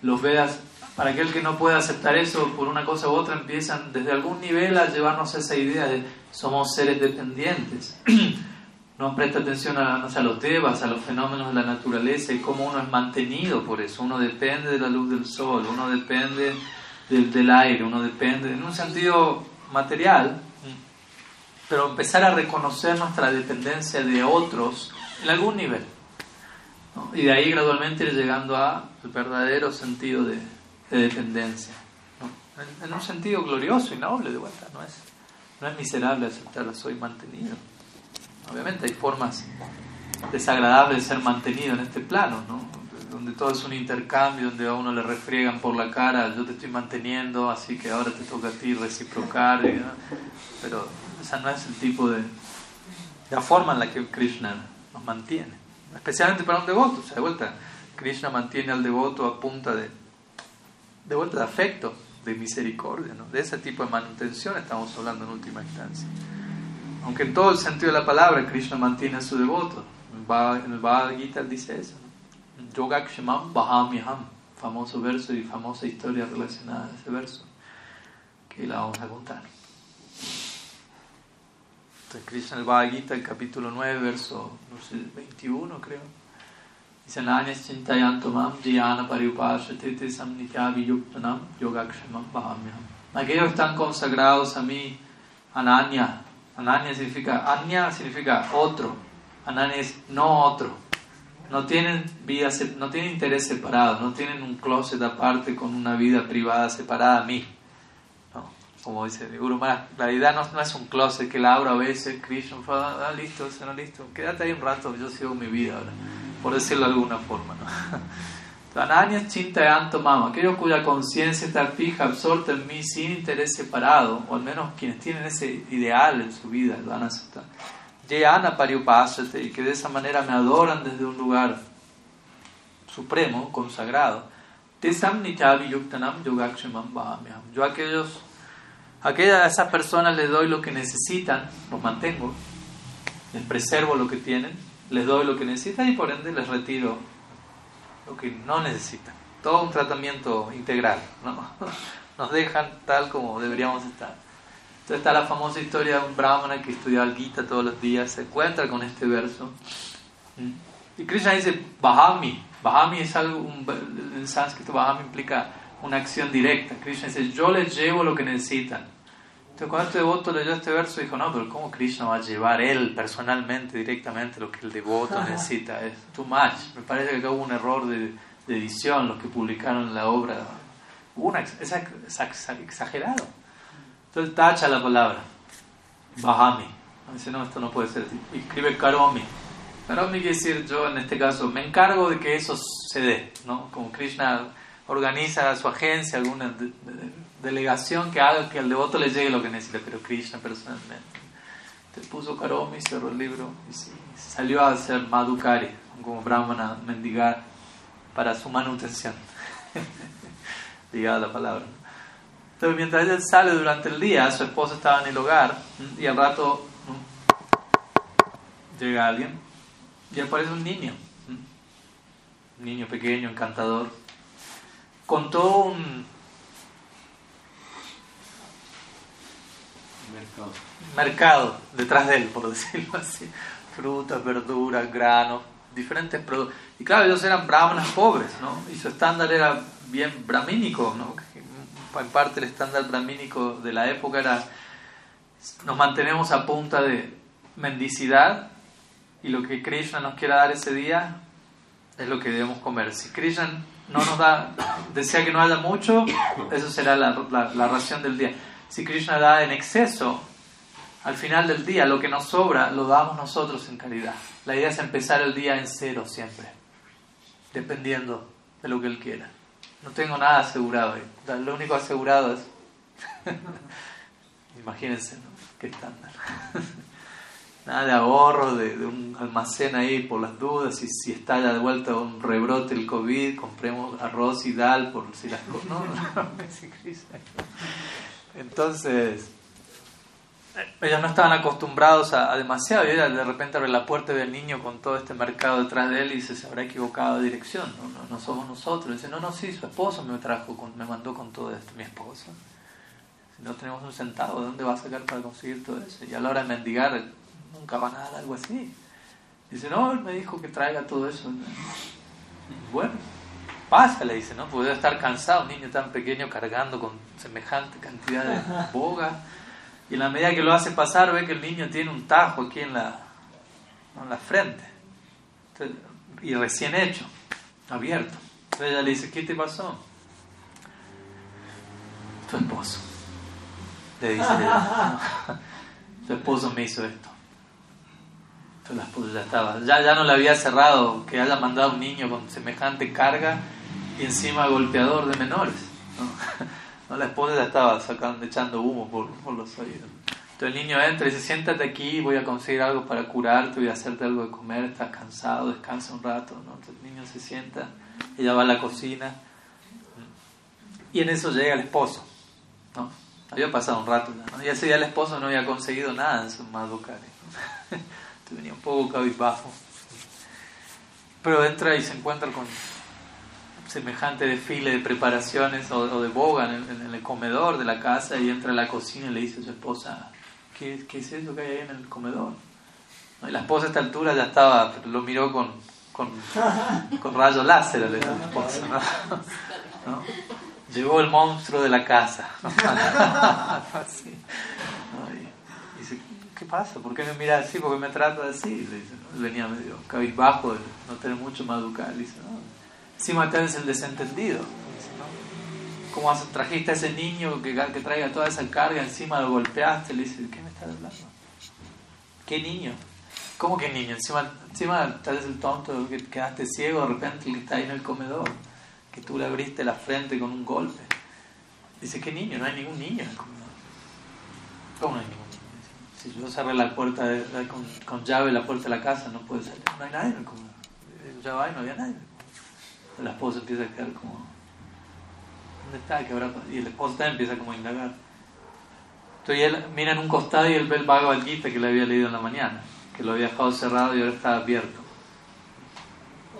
los Vedas para aquel que no puede aceptar eso por una cosa u otra, empiezan desde algún nivel a llevarnos esa idea de somos seres dependientes. no presta atención a, a los devas, a los fenómenos de la naturaleza y cómo uno es mantenido por eso. Uno depende de la luz del sol, uno depende del, del aire, uno depende en un sentido material, pero empezar a reconocer nuestra dependencia de otros en algún nivel. Y de ahí gradualmente ir llegando al verdadero sentido de, de dependencia. En, un sentido glorioso y noble de vuelta, no es, no es miserable aceptarlo, soy mantenido. Obviamente hay formas desagradables de ser mantenido en este plano, ¿no? Donde todo es un intercambio, donde a uno le refriegan por la cara, yo te estoy manteniendo, así que ahora te toca a ti reciprocar, pero esa no es el tipo de, la forma en la que Krishna nos mantiene, especialmente para un devoto, o sea, de vuelta, Krishna mantiene al devoto a punta de de vuelta de afecto, de misericordia, ¿no? de ese tipo de manutención estamos hablando en última instancia. Aunque en todo el sentido de la palabra Krishna mantiene a su devoto. En el Bhagavad Gita dice eso. ¿no? Yogakshemam Bahamyaham, famoso verso y famosa historia relacionada a ese verso, que la vamos a contar. Entonces Krishna el Bhagavad Gita, el capítulo 9, verso sé, 21 creo Dice, Nanyas chintayantumam jiyana paripashate samnityabhiyuktanam yogakshemam bahamyam. Aquellos están consagrados a mí, Ananya. Ananya significa, Anya significa otro. Ananya es no otro. No tienen vida, no tienen interés separado, no tienen un closet aparte con una vida privada separada a mí. No, como dice Guru la idea no, no, es un closet que la abro a veces, Krishna, ah, listo, no listo, quédate ahí un rato, yo sigo mi vida ahora por decirlo de alguna forma. ¿no? Ananias Chintayanto Mama, aquellos cuya conciencia está fija, absorta en mí sin interés separado, o al menos quienes tienen ese ideal en su vida, lo van a aceptar. Jayana Pariupasate, y que de esa manera me adoran desde un lugar supremo, consagrado. Tesam Yuktanam Yogakshemam Yo a aquellos, a esas personas les doy lo que necesitan, los mantengo, les preservo lo que tienen, les doy lo que necesitan y por ende les retiro lo que no necesitan. Todo un tratamiento integral, ¿no? Nos dejan tal como deberíamos estar. Entonces está la famosa historia de un brahmana que estudia el Gita todos los días, se encuentra con este verso. Y Krishna dice, Bahami. Bahami es algo, un, en sánscrito Bahami implica una acción directa. Krishna dice, yo les llevo lo que necesitan. Entonces cuando este devoto leyó este verso dijo, no, pero ¿cómo Krishna va a llevar él personalmente, directamente lo que el devoto necesita? Es too much. Me parece que acá hubo un error de, edición, los que publicaron la obra. Una, es, exagerado. Entonces tacha la palabra. Bahami. Dice, no, esto no puede ser. Escribe Karomi. Karomi quiere decir, yo en este caso me encargo de que eso se dé. ¿no? Como Krishna organiza su agencia, alguna delegación que haga que al devoto le llegue lo que necesita, pero Krishna personalmente. Te puso Karomi, cerró el libro y salió a hacer Madhukari, como Brahmana, mendigar para su manutención. Ligada la palabra. Entonces, mientras él sale durante el día, su esposa estaba en el hogar y al rato llega alguien y aparece un niño, un niño pequeño, encantador, con todo un mercado. detrás de él, por decirlo así. Frutas, verduras, granos, diferentes productos. Y claro, ellos eran brahmanas pobres, ¿no? Y su estándar era bien brahmínico, ¿no? En parte el estándar brahmínico de la época era nos mantenemos a punta de mendicidad y lo que Krishna nos quiera dar ese día es lo que debemos comer. Si Krishna no nos da, desea que no haya mucho, eso será la, la ración del día. Si Krishna da en exceso, al final del día lo que nos sobra lo damos nosotros en caridad. La idea es empezar el día en cero siempre, dependiendo de lo que Él quiera. No tengo nada asegurado. Lo único asegurado es... Imagínense, ¿no? Qué estándar. nada de ahorro, de, un almacén ahí por las dudas, y si está de vuelta un rebrote el COVID, compremos arroz y dal por si las cosas... No, no, no, Entonces, ellos no estaban acostumbrados a, demasiado y de repente abre la puerta del niño con todo este mercado detrás de él y dice, se habrá equivocado de dirección, no, no, somos nosotros. dice, no, no, sí, su esposo me trajo, me mandó con todo esto, mi esposo. Si no tenemos un centavo, ¿de dónde va a sacar para conseguir todo eso? Y a la hora de mendigar, nunca van a dar algo así. Dice, no, él me dijo que traiga todo eso. Bueno, pasa, le dice, ¿no? Puede estar cansado, un niño tan pequeño cargando con semejante cantidad de boga. Y en la medida que lo hace pasar, ve que el niño tiene un tajo aquí en la, en la frente. y recién hecho, abierto. Entonces ella le dice, ¿qué te pasó? Tu esposo. Le dice, tu esposo me hizo esto. Entonces la esposa ya estaba, ya, ya no le había cerrado que haya mandado un niño con semejante carga y encima golpeador de menores. ¿no? La esposa ya estaba sacando, echando humo por, los oídos. Entonces el niño entra y dice, siéntate aquí, voy a conseguir algo para curarte, voy a hacerte algo de comer, estás cansado, descansa un rato. ¿no? Entonces el niño se sienta, ella va a la cocina y en eso llega el esposo. ¿no? Había pasado un rato ¿no? y ese día el esposo no había conseguido nada en su madukari. Venía un poco cabizbajo. Pero entra y se encuentra con semejante desfile de preparaciones o, de boga en el, comedor de la casa y entra a la cocina y le dice a su esposa, ¿qué, qué es eso que hay ahí en el comedor? Y la esposa a esta altura ya estaba, lo miró con, con, con rayo láser a la esposa. ¿no? Llegó el monstruo de la casa. dice, ¿qué pasa? ¿Por qué me mira así? ¿Por qué me trata así? Le dice, Venía medio cabizbajo de no tener mucho más educado. Dice, no, Encima te el desentendido. ¿Cómo trajiste a ese niño que, que traiga toda esa carga, encima lo golpeaste? Le dice, ¿qué me estás hablando? ¿Qué niño? ¿Cómo que niño? Encima, encima tal vez el tonto que quedaste ciego, de repente el que está ahí en el comedor. que tú le abriste la frente con un golpe. Dice, ¿qué niño? No hay ningún niño ¿Cómo no hay ningún niño? Si yo cerré la puerta con, con, llave la puerta de la casa, no puede salir. No hay nadie en el comedor. Ya va y no había nadie. La esposa empieza a quedar como... ¿Dónde está? ¿Qué habrá Y el esposo también empieza como a indagar. Entonces él mira en un costado y él ve el Bhagavad Gita que le había leído en la mañana, que lo había dejado cerrado y ahora está abierto.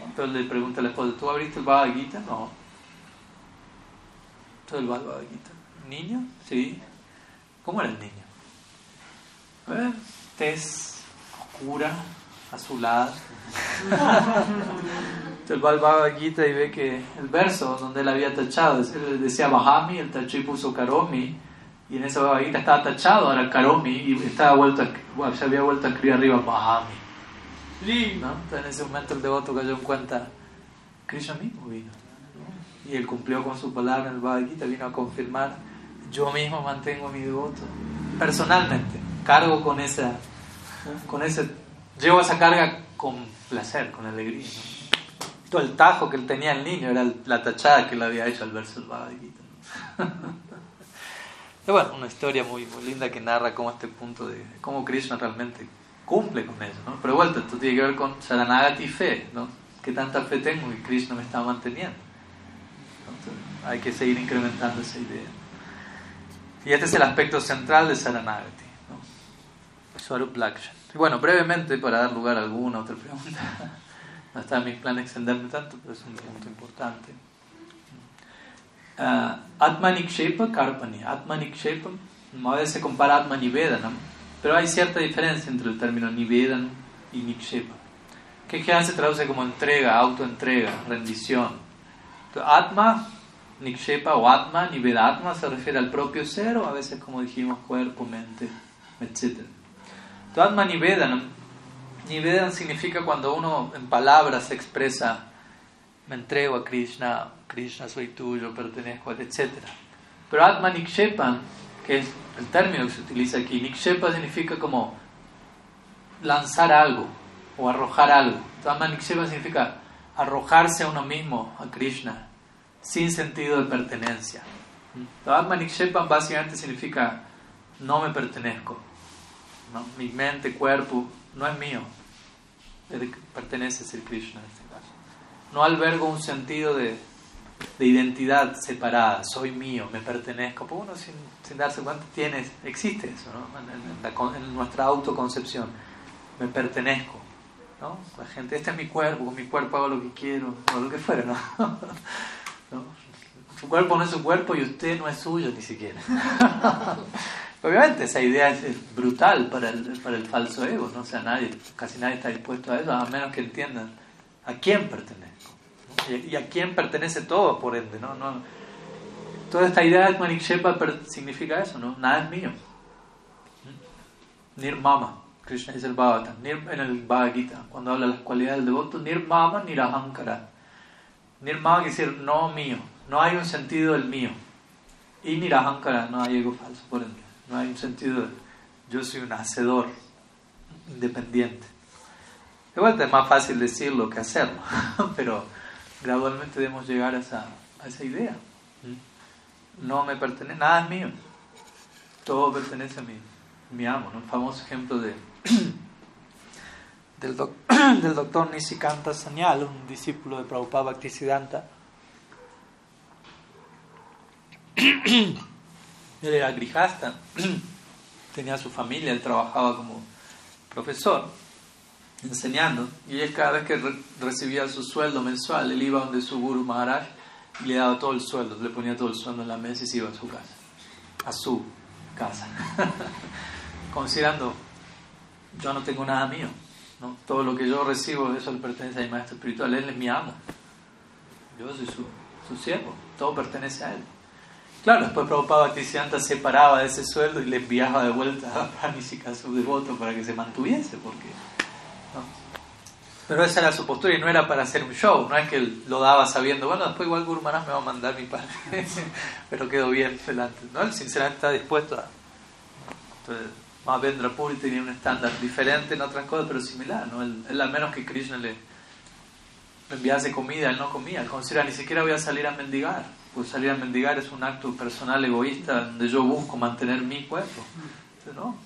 Entonces le pregunta a la esposa, ¿tú abriste el Bhagavad Gita? No. Todo el Bhagavad Gita. ¿Niño? Sí. ¿Cómo era el niño? Eh, tez oscura, azulada. Entonces el Bhagavad Gita y ve que el verso donde él había tachado, decía Bahami, el tachó y puso Karomi, y en esa Bhagavad Gita estaba tachado ahora Karomi y estaba vuelto se había vuelto a escribir arriba Bahami. ¿no? Entonces en ese momento el devoto cayó en cuenta, Krishna mismo vino. Y él cumplió con su palabra en el Bhagavad Gita, vino a confirmar, yo mismo mantengo mi devoto. Personalmente, cargo con esa, con ese, llevo esa carga con placer, con alegría. Todo el tajo que tenía el niño era la tachada que le había hecho al verso del Bhagavad Gita. Es bueno, una historia muy, muy linda que narra cómo este punto de cómo Krishna realmente cumple con eso, ¿no? Pero vuelta, esto tiene que ver con Saranagati y fe, ¿no? ¿Qué tanta fe tengo y Krishna me está manteniendo? Entonces, hay que seguir incrementando esa idea. Y este es el aspecto central de Saranagati, ¿no? Swarup Y bueno, brevemente, para dar lugar a alguna otra pregunta, no está en mis extenderme tanto, pero es un punto importante. Uh, Atma Nikshepa Karpani. Atma Nikshepa, a veces se compara Atma Nivedanam, pero hay cierta diferencia entre el término Nivedanam y Nikshepa, que en general se traduce como entrega, autoentrega, rendición. atma, Nikshepa o Atma, Nivedatma se refiere al propio ser o a veces, como dijimos, cuerpo, mente, etc. Entonces, Atma Nivedanam, Nivedanam significa cuando uno en palabras expresa me entrego a Krishna, Krishna soy tuyo, pertenezco a él, etc. Pero Atma Nikshepan, que es el término que se utiliza aquí, Nikshepa significa como lanzar algo o arrojar algo. Atma Nikshepa significa arrojarse a uno mismo, a Krishna, sin sentido de pertenencia. Atma Nikshepan básicamente significa no me pertenezco. ¿no? Mi mente, cuerpo, no es mío. Pertenece ser Krishna no albergo un sentido de, identidad separada, soy mío, me pertenezco. Pues sin, darse cuenta tiene, existe eso ¿no? en, nuestra autoconcepción. Me pertenezco. ¿no? La gente, este es mi cuerpo, con mi cuerpo hago lo que quiero, o lo que fuera. ¿no? Su cuerpo no es su cuerpo y usted no es suyo ni siquiera. Obviamente esa idea es, brutal para el, para el falso ego, ¿no? O sea, nadie, casi nadie está dispuesto a eso, a menos que entiendan a quién pertenece y a quién pertenece todo, por ende. ¿no? no toda esta idea de Manikshepa significa eso, ¿no? nada es mío. Nirmama, Krishna dice el Bhagavatam, en el Bhagavad Gita, cuando habla de las cualidades del devoto, Nirmama Nirahankara. Nirmama quiere decir no mío, no hay un sentido del mío. Y Nirahankara, no hay ego falso, por ende. No hay un sentido de yo soy un hacedor independiente. De vuelta es más fácil decirlo que hacerlo, pero gradualmente debemos llegar a esa, a esa idea. No me pertenece, nada es mío. Todo pertenece a mí. Mi amo. Un famoso ejemplo de, del, del doctor Nisikanta Sanyal, un discípulo de Prabhupada Bhaktisiddhanta. Él era grijasta, tenía su familia, él trabajaba como profesor enseñando. Y él cada vez que recibía su sueldo mensual, él iba donde su guru Maharaj y le daba todo el sueldo, le ponía todo el sueldo en la mesa y se iba a su casa, a su casa. Considerando, yo no tengo nada mío, ¿no? todo lo que yo recibo, eso le pertenece a mi maestro espiritual, él es mi amo, yo soy su, su siervo, todo pertenece a él. Claro, después Prabhupada Bhaktisiddhanta se separaba de ese sueldo y le enviaba de vuelta a Nisika, su devoto, para que se mantuviese, porque pero esa era su postura y no era para hacer un show, no es que él lo daba sabiendo, bueno, después igual Guru me va a mandar mi padre, pero quedó bien delante. ¿no? Él sinceramente está dispuesto a... Entonces, Mahavendra Puri tenía un estándar diferente en otras cosas, pero similar, ¿no? Él, al menos que Krishna le, me enviase comida, él no comía. Él considera, ni siquiera voy a salir a mendigar. Pues salir a mendigar es un acto personal egoísta donde yo busco mantener mi cuerpo. ¿No?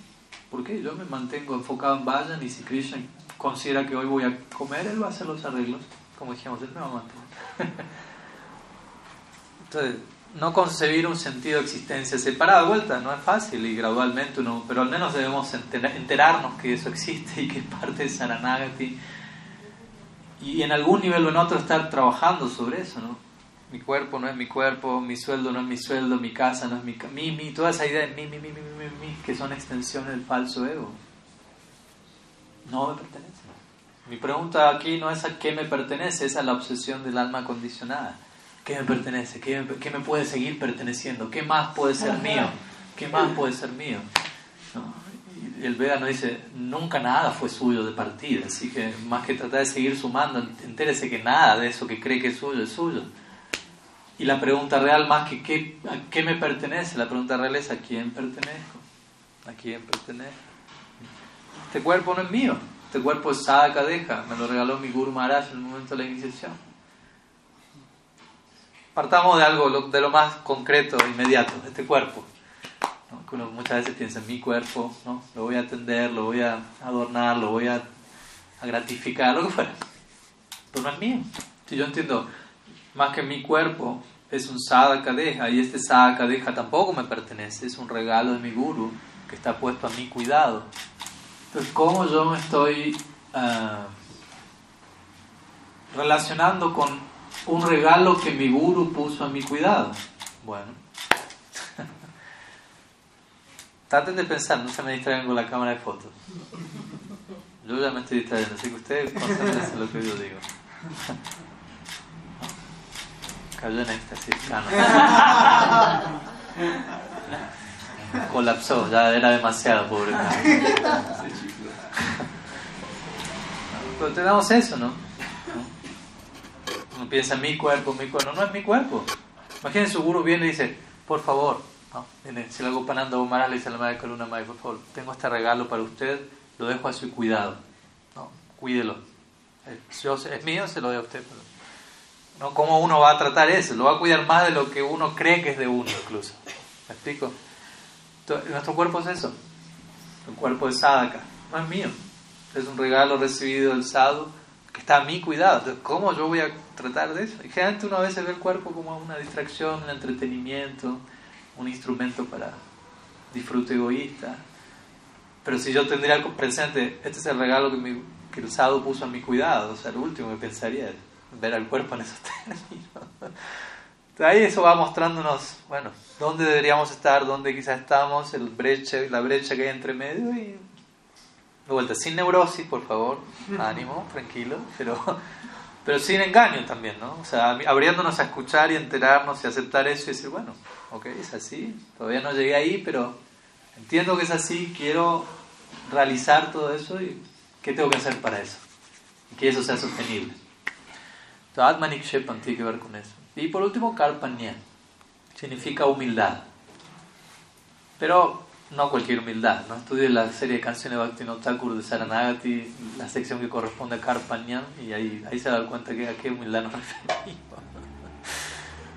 ¿Por qué? Yo me mantengo enfocado en Vayan y si Krishna considera que hoy voy a comer, él va a hacer los arreglos. Como dijimos, él me va a mantener. Entonces, no concebir un sentido de existencia separado, vuelta, no es fácil y gradualmente uno, pero al menos debemos enterarnos que eso existe y que es parte de Saranagati y en algún nivel o en otro estar trabajando sobre eso, ¿no? Mi cuerpo no es mi cuerpo, mi sueldo no es mi sueldo, mi casa no es mi casa, mi, mi, toda esa idea de mi, mi, mi, mi, mi, mi, que son extensiones del falso ego. No me pertenece. Mi pregunta aquí no es a qué me pertenece, es a la obsesión del alma condicionada. ¿Qué me pertenece? ¿Qué me, qué me puede seguir perteneciendo? ¿Qué más puede ser mío? ¿Qué más puede ser mío? Y el Veda nos dice, nunca nada fue suyo de partida, así que más que tratar de seguir sumando, entérese que nada de eso que cree que es suyo es suyo. Y la pregunta real, más que ¿qué, a qué me pertenece, la pregunta real es ¿a quién pertenezco? ¿A quién pertenezco? Este cuerpo no es mío, este cuerpo es Sadaka me lo regaló mi Guru Maharaj en el momento de la iniciación. Partamos de algo, de lo más concreto, inmediato, este cuerpo. Que uno muchas veces piensa en mi cuerpo, ¿no? lo voy a atender, lo voy a adornar, lo voy a, gratificar, lo que fuera. Pero no es mío. Si yo entiendo, más que mi cuerpo, es un sadhaka deja, y este sadhaka deja tampoco me pertenece, es un regalo de mi guru que está puesto a mi cuidado. Entonces, ¿cómo yo me estoy uh, relacionando con un regalo que mi guru puso a mi cuidado. Bueno, traten de pensar, no se me distraigan con la cámara de fotos. Yo ya me estoy distrayendo, así que ustedes concentrense en lo que yo digo. Cayó en éxtasis, Colapsó, ya era demasiado, pobre. Pero tenemos eso, ¿no? piensa mi cuerpo, mi cuerpo. No, es mi cuerpo. Imagínense, su guru viene y dice, por favor, ¿no? Si algo panando Umara le dice a la madre Kaluna Mai, por favor, tengo este regalo para usted, lo dejo a su cuidado. ¿no? Cuídelo. Yo, es mío, se lo doy a usted. ¿No? ¿Cómo uno va a tratar eso? Lo va a cuidar más de lo que uno cree que es de uno, incluso. ¿Me explico? nuestro cuerpo es eso. El cuerpo es sadaka. No es mío. Es un regalo recibido del sadhu que está a mi cuidado. Entonces, ¿cómo yo voy a tratar de eso? Y generalmente uno a veces ve el cuerpo como una distracción, un entretenimiento, un instrumento para disfrute egoísta. Pero si yo tendría presente, este es el regalo que, mi, que el sábado puso a mi cuidado, o sea, lo último que pensaría ver al cuerpo en esos términos. Ahí eso va mostrándonos, bueno, dónde deberíamos estar, dónde quizás estamos, el brecha, la brecha que hay entre medio y de vuelta, sin neurosis, por favor, ánimo, tranquilo, pero, pero sin engaño también, ¿no? O sea, abriéndonos a escuchar y enterarnos y aceptar eso y decir, bueno, ok, es así, todavía no llegué ahí, pero entiendo que es así, quiero realizar todo eso y ¿qué tengo que hacer para eso? Y que eso sea sostenible. Entonces, Atmanik Shepan tiene que ver con eso. Y por último, Karpanya, significa humildad. Pero no cualquier humildad. ¿no? Estudie la serie de canciones de Bhakti de Saranagati, la sección que corresponde a Karpanyan, y ahí, ahí se da cuenta que a qué humildad nos referimos.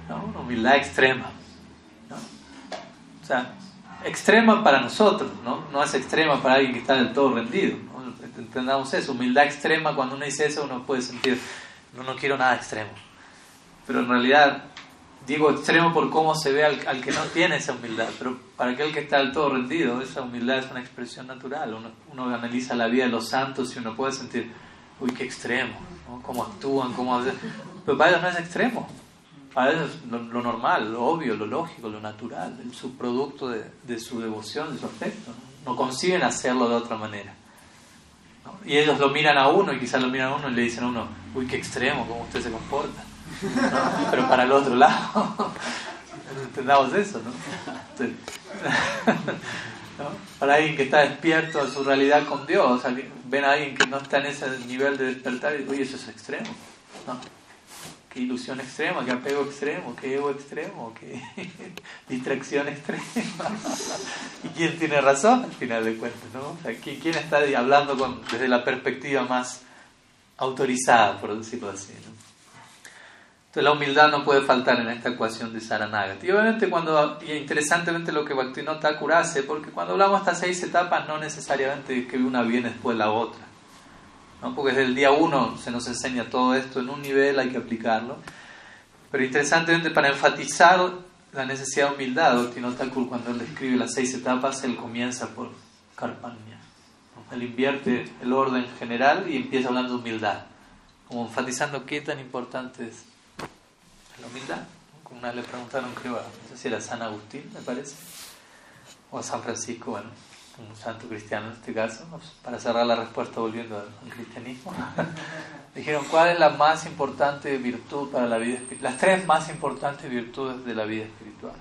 ¿no? Una humildad extrema. O sea, extrema para nosotros, ¿no? no es extrema para alguien que está del todo rendido. Entendamos eso, humildad extrema, cuando uno dice eso, uno puede sentir, no, no quiero nada extremo. Pero en realidad digo extremo por cómo se ve al, al, que no tiene esa humildad, pero para aquel que está del todo rendido, esa humildad es una expresión natural. Uno, uno analiza la vida de los santos y uno puede sentir, uy, qué extremo, ¿no? cómo actúan, cómo hacen. Pero para ellos no es extremo, para ellos es lo, normal, lo obvio, lo lógico, lo natural, el subproducto de, de su devoción, de su afecto. ¿no? no consiguen hacerlo de otra manera. Y ellos lo miran a uno y quizás lo miran a uno y le dicen a uno, uy, qué extremo, cómo usted se comporta. Pero para el otro lado, entendamos eso, ¿no? Para alguien que está despierto a su realidad con Dios, ven a alguien que no está en ese nivel de despertar y oye, eso es extremo, ¿no? Ilusión extrema, qué apego extremo, qué ego extremo, qué distracción extrema. ¿Y quién tiene razón al final de cuentas, no? Sea, ¿quién, está hablando desde la perspectiva más autorizada, por decirlo así. Entonces la humildad no puede faltar en esta ecuación de Saranagati. Y obviamente cuando, y interesantemente lo que Bhaktivinoda Thakur hace, porque cuando hablamos de estas seis etapas no necesariamente que una viene después la otra. ¿No? Porque desde el día uno se nos enseña todo esto en un nivel, hay que aplicarlo. Pero interesantemente para enfatizar la necesidad de humildad, Thakur cuando él describe las seis etapas, él comienza por Karpanya. Él invierte el orden general y empieza hablando de humildad, como enfatizando qué tan importante es la humildad. Como una le preguntaron, creo, no sé si era San Agustín, me parece, o a San Francisco, bueno, un santo cristiano en este caso, para cerrar la respuesta volviendo al, cristianismo. Dijeron, ¿cuál es la más importante virtud para la vida espiritual? Las tres más importantes virtudes de la vida espiritual.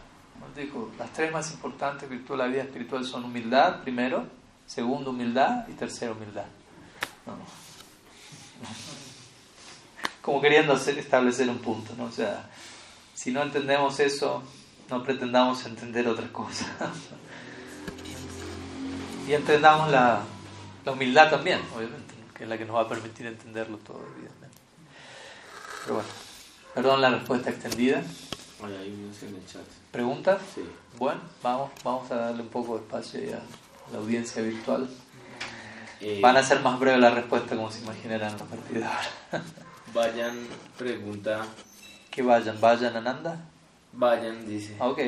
Dijo, las tres más importantes virtudes de la vida espiritual son humildad, primero, segundo, humildad y tercero, humildad. Como queriendo establecer un punto, ¿no? O sea, si no entendemos eso, no pretendamos entender otra cosa. y entendamos la, la humildad también, obviamente, que es la que nos va a permitir entenderlo todo, evidentemente. Pero bueno, perdón la respuesta extendida. hay unos en el chat. ¿Preguntas? Sí. Bueno, vamos, vamos a darle un poco de espacio a la audiencia virtual. Eh, Van a ser más breves la respuesta, como se imaginarán los partidos Vayan, pregunta. Que vayan, vayan, Ananda. Vayan, dice. Ah, ok.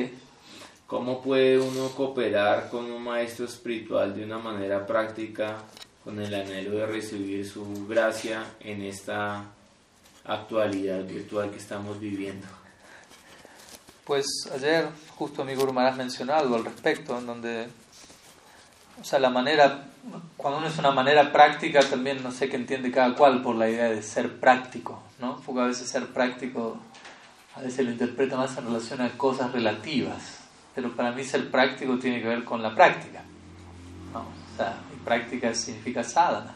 ¿Cómo puede uno cooperar con un maestro espiritual de una manera práctica con el anhelo de recibir su gracia en esta actualidad virtual que estamos viviendo? Pues ayer justo mi Guru Maharaj mencionó algo al respecto, en donde, o sea, la manera, cuando uno es una manera práctica, también no sé qué entiende cada cual por la idea de ser práctico, ¿no? Porque a veces ser práctico, a veces lo interpreta más en relación a cosas relativas, pero para mí ser práctico tiene que ver con la práctica. O sea, práctica significa sadhana,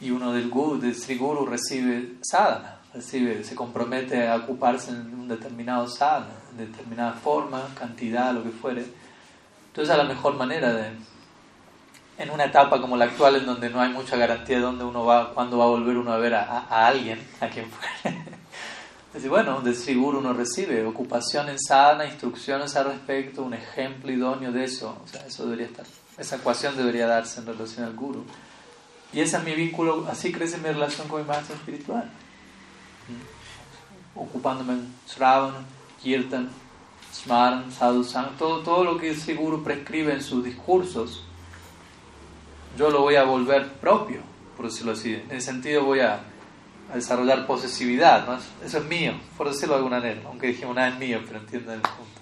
y uno del Guru, del Sri Guru recibe sadhana, recibe, se compromete a ocuparse en un determinado sadhana determinada forma, cantidad, lo que fuere. Entonces, a la mejor manera de, en una etapa como la actual, en donde no hay mucha garantía de dónde uno va, cuándo va a volver uno a ver a, a, alguien, a quien fuere. Decir, bueno, de seguro uno recibe ocupación en sana, instrucciones al respecto, un ejemplo idóneo de eso. O sea, eso debería estar, esa ecuación debería darse en relación al guru. Y ese es mi vínculo, así crece mi relación con mi maestro espiritual. Ocupándome en Sravana, Kirtan, Smaran, Sadhu Sang, todo, todo lo que el seguro prescribe en sus discursos, yo lo voy a volver propio, por decirlo así. En ese sentido voy a, desarrollar posesividad, ¿no? eso es mío, por decirlo de alguna manera, aunque dijimos nada es mío, pero entienden el punto.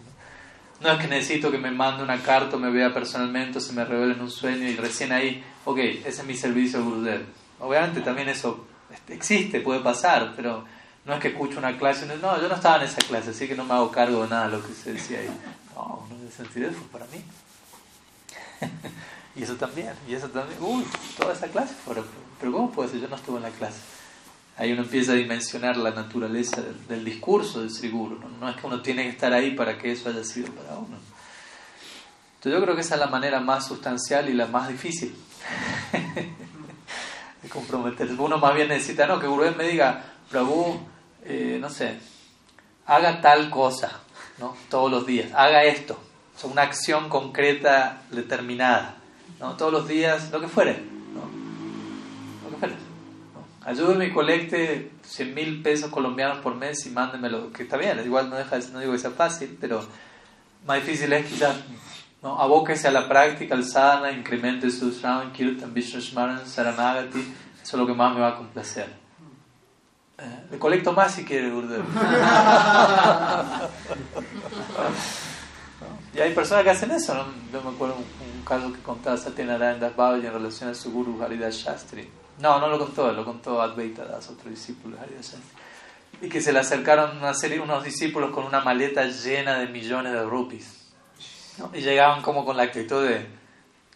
¿no? es que necesito que me mande una carta, me vea personalmente, o se me revele en un sueño y recién ahí, ok, ese es mi servicio Gurudev. Obviamente también eso existe, puede pasar, pero no es que escucho una clase y no, yo no estaba en esa clase, así que no me hago cargo de nada de lo que se decía ahí. No, no de sentido fue para mí. y eso también, y eso también. Uy, toda esa clase fue, pero ¿cómo puede ser? Yo no estuve en la clase. Ahí uno empieza a dimensionar la naturaleza del, discurso del seguro. ¿no? no es que uno tiene que estar ahí para que eso haya sido para uno. Entonces yo creo que esa es la manera más sustancial y la más difícil de comprometerse. Uno más bien necesita, no, que Guru me diga, Prabhu, eh, no sé, haga tal cosa, ¿no? Todos los días, haga esto, o una acción concreta determinada, ¿no? Todos los días, lo que fuere, ¿no? Ayúdeme y colecte 100 mil pesos colombianos por mes y mándemelo, que está bien, igual no, deja, no digo que sea fácil, pero más difícil es quizás ¿no? abóquese a la práctica, al sadhana, incremente su Shravan, Kirtan, Vishnu Saranagati, eso es lo que más me va a complacer. Eh, le colecto más si quiere, Gurudev. y hay personas que hacen eso. ¿no? Yo me acuerdo un, un caso que contaba Satyanarayana Das Babaji en relación a su guru Haridas Shastri. No, no lo contó, lo contó Advaita Das, otro discípulo de. Y que se le acercaron una serie, unos discípulos con una maleta llena de millones de rupees. Y llegaban como con la actitud de,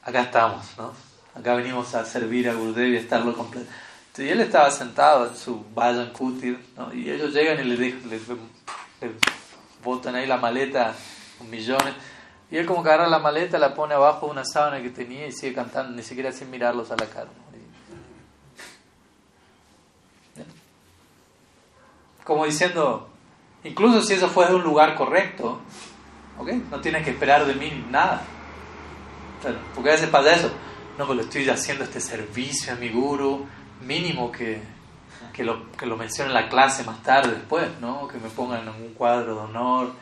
acá estamos, ¿no? Acá venimos a servir a Gurudev y estarlo completo. Y él estaba sentado en su Vayan Kutir, ¿no? y ellos llegan y le, dejan, le, botan ahí la maleta con millones. Y él como que agarra la maleta, la pone abajo de una sábana que tenía y sigue cantando, ni siquiera sin mirarlos a la cara. Como diciendo, Incluso si eso fue de un lugar correcto, ¿ok? No tienes que esperar de mí nada. Porque a veces pasa eso. No, pues le estoy haciendo este servicio a mi guru, mínimo que, que, lo, que lo mencione en la clase más tarde después, ¿no? Que me pongan en un cuadro de honor.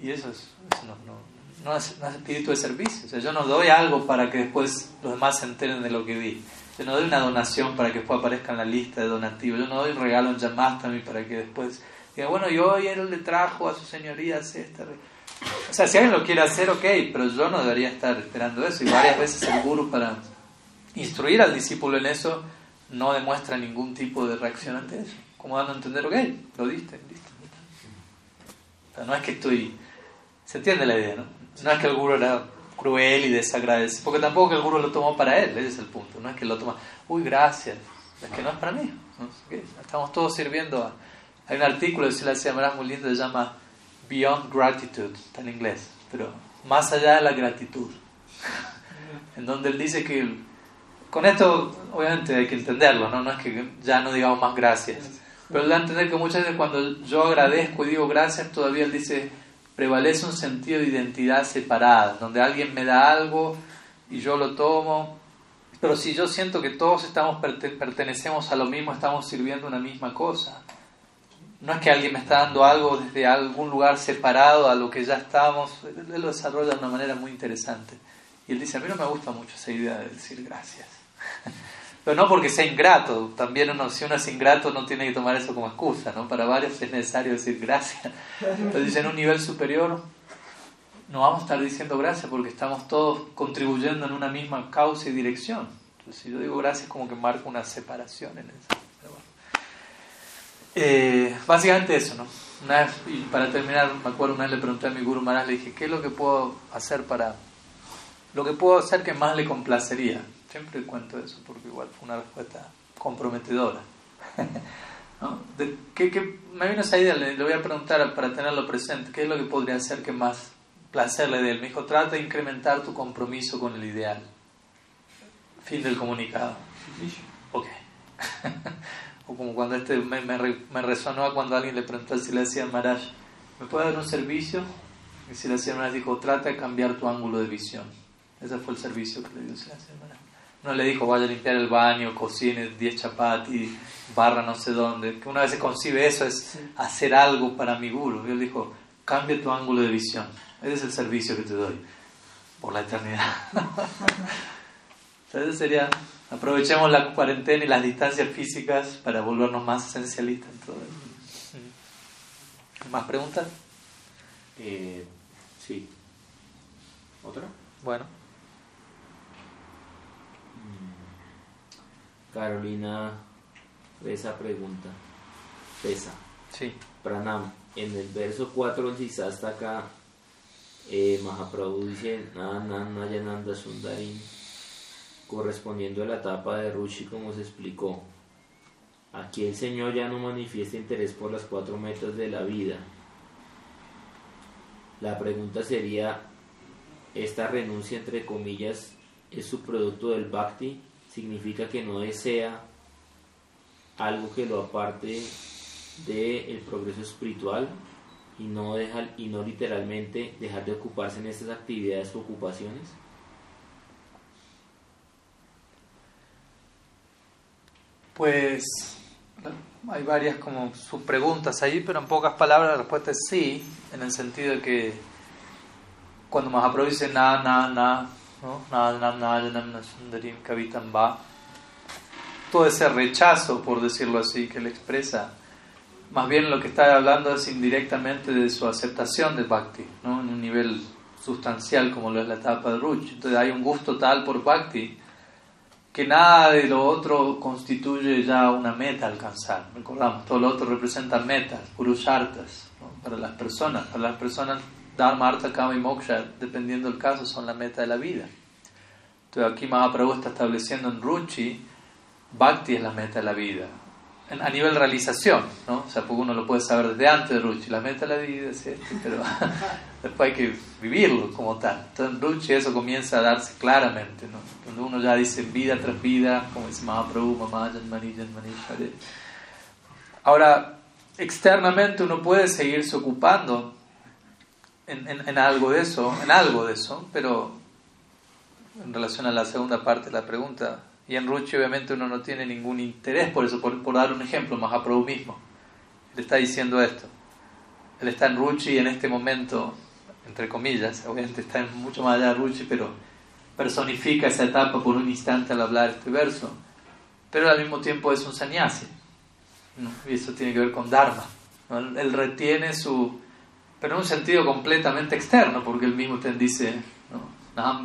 Y eso, es, no, no, no, es, no, es, espíritu de servicio. O sea, yo no doy algo para que después los demás se enteren de lo que di. Yo no doy una donación para que después aparezca en la lista de donativos. Yo no doy un regalo en Yamastami para que después diga, bueno, yo él le trajo a su señoría esta. O sea, si alguien lo quiere hacer, ok, pero yo no debería estar esperando eso. Y varias veces el guru para instruir al discípulo en eso no demuestra ningún tipo de reacción ante eso. Como dando a entender, ok, lo diste, listo. O sea, no es que estoy... Se entiende la idea, ¿no? No es que el guru era cruel y desagradecido, porque tampoco el guru lo tomó para él, ese es el punto. No es que lo toma, uy, gracias, es que no es para mí. Estamos todos sirviendo a... Hay un artículo de Sila Siamaras muy lindo, se llama Beyond Gratitude, está en inglés, pero más allá de la gratitud, en donde él dice que con esto obviamente hay que entenderlo, ¿no? no es que ya no digamos más gracias, pero él da a entender que muchas veces cuando yo agradezco y digo gracias, todavía él dice prevalece un sentido de identidad separada, donde alguien me da algo y yo lo tomo, pero si yo siento que todos estamos pertenecemos a lo mismo, estamos sirviendo una misma cosa. No es que alguien me está dando algo desde algún lugar separado a lo que ya estamos. Él lo desarrolla de una manera muy interesante. Y él dice, a mí no me gusta mucho esa idea de decir gracias. Pero no porque sea ingrato, también uno, si uno es ingrato no tiene que tomar eso como excusa, ¿no? Para varios es necesario decir gracias. Entonces en un nivel superior no vamos a estar diciendo gracias porque estamos todos contribuyendo en una misma causa y dirección. Entonces si yo digo gracias como que marco una separación en eso. Eh, básicamente eso, ¿no? Una vez, y para terminar, me acuerdo una vez le pregunté a mi Guru Maharaj, le dije, ¿qué es lo que puedo hacer para... Lo que puedo hacer que más le complacería? Siempre cuento eso porque igual fue una respuesta comprometedora. ¿No? De, ¿qué, qué, me vino esa idea, le, le, voy a preguntar para tenerlo presente, ¿qué es lo que podría hacer que más placer le dé? Me dijo, trata de incrementar tu compromiso con el ideal. Fin del comunicado. Ok. o como cuando este me, me, me, resonó cuando alguien le preguntó si le decía Maharaj, ¿me puede dar un servicio? Y si le Maharaj dijo, trata de cambiar tu ángulo de visión. Ese fue el servicio que le dio Silasia Maharaj. No le dijo, vaya a limpiar el baño, cocine 10 chapatis, barra no sé dónde. Que una vez se concibe eso es hacer algo para mi guru. Y él dijo, cambia tu ángulo de visión. Ese es el servicio que te doy por la eternidad. Entonces sería Aprovechemos la cuarentena y las distancias físicas para volvernos más esencialistas en todo. ¿Más preguntas? Eh, sí. ¿Otra? Bueno. Carolina esa pregunta. Pesa. Sí. Pranam. En el verso 4 del Sisastaka, eh, Mahaprabhu dice: Nanayananda Sundarim correspondiendo a la etapa de Rushi como se explicó. Aquí el Señor ya no manifiesta interés por las cuatro metas de la vida. La pregunta sería, ¿esta renuncia entre comillas es su producto del bhakti? ¿Significa que no desea algo que lo aparte del progreso espiritual y no, deja, y no literalmente dejar de ocuparse en estas actividades o ocupaciones? Pues hay varias como subpreguntas ahí, pero en pocas palabras la respuesta es sí, en el sentido de que cuando Mahaprabhu dice na, na, na, todo ese rechazo, por decirlo así, que él expresa, más bien lo que está hablando es indirectamente de su aceptación de Bhakti, ¿no? en un nivel sustancial como lo es la etapa de Ruch. Entonces hay un gusto tal por Bhakti que nada de lo otro constituye ya una meta a alcanzar. Recordamos, todo lo otro representa metas, purushartas, ¿no? para las personas. Para las personas, Dharma, Artha, Kama y Moksha, dependiendo del caso, son la meta de la vida. Entonces aquí Mahaprabhu está estableciendo en Ruchi, Bhakti es la meta de la vida. En, a nivel realización, ¿no? O sea, porque uno lo puede saber desde antes de Ruchi, la meta de la vida este, pero después hay que vivirlo como tal. Entonces en Ruchi eso comienza a darse claramente, ¿no? Cuando uno ya dice vida tras vida, como dice Mahaprabhu, Mamá, Janmani, Janmani, Share. Ahora, externamente uno puede seguirse ocupando en, en, algo de eso, en algo de eso, pero en relación a la segunda parte de la pregunta, y en Ruchi obviamente uno no tiene ningún interés por eso, por, por dar un ejemplo, Mahaprabhu mismo, le está diciendo esto. Él está en Ruchi en este momento, entre comillas, obviamente está mucho más allá de Ruchi, pero personifica esa etapa por un instante al hablar este verso. Pero al mismo tiempo es un sannyasi. Y eso tiene que ver con Dharma. Él retiene su, pero en un sentido completamente externo, porque él mismo te dice, no,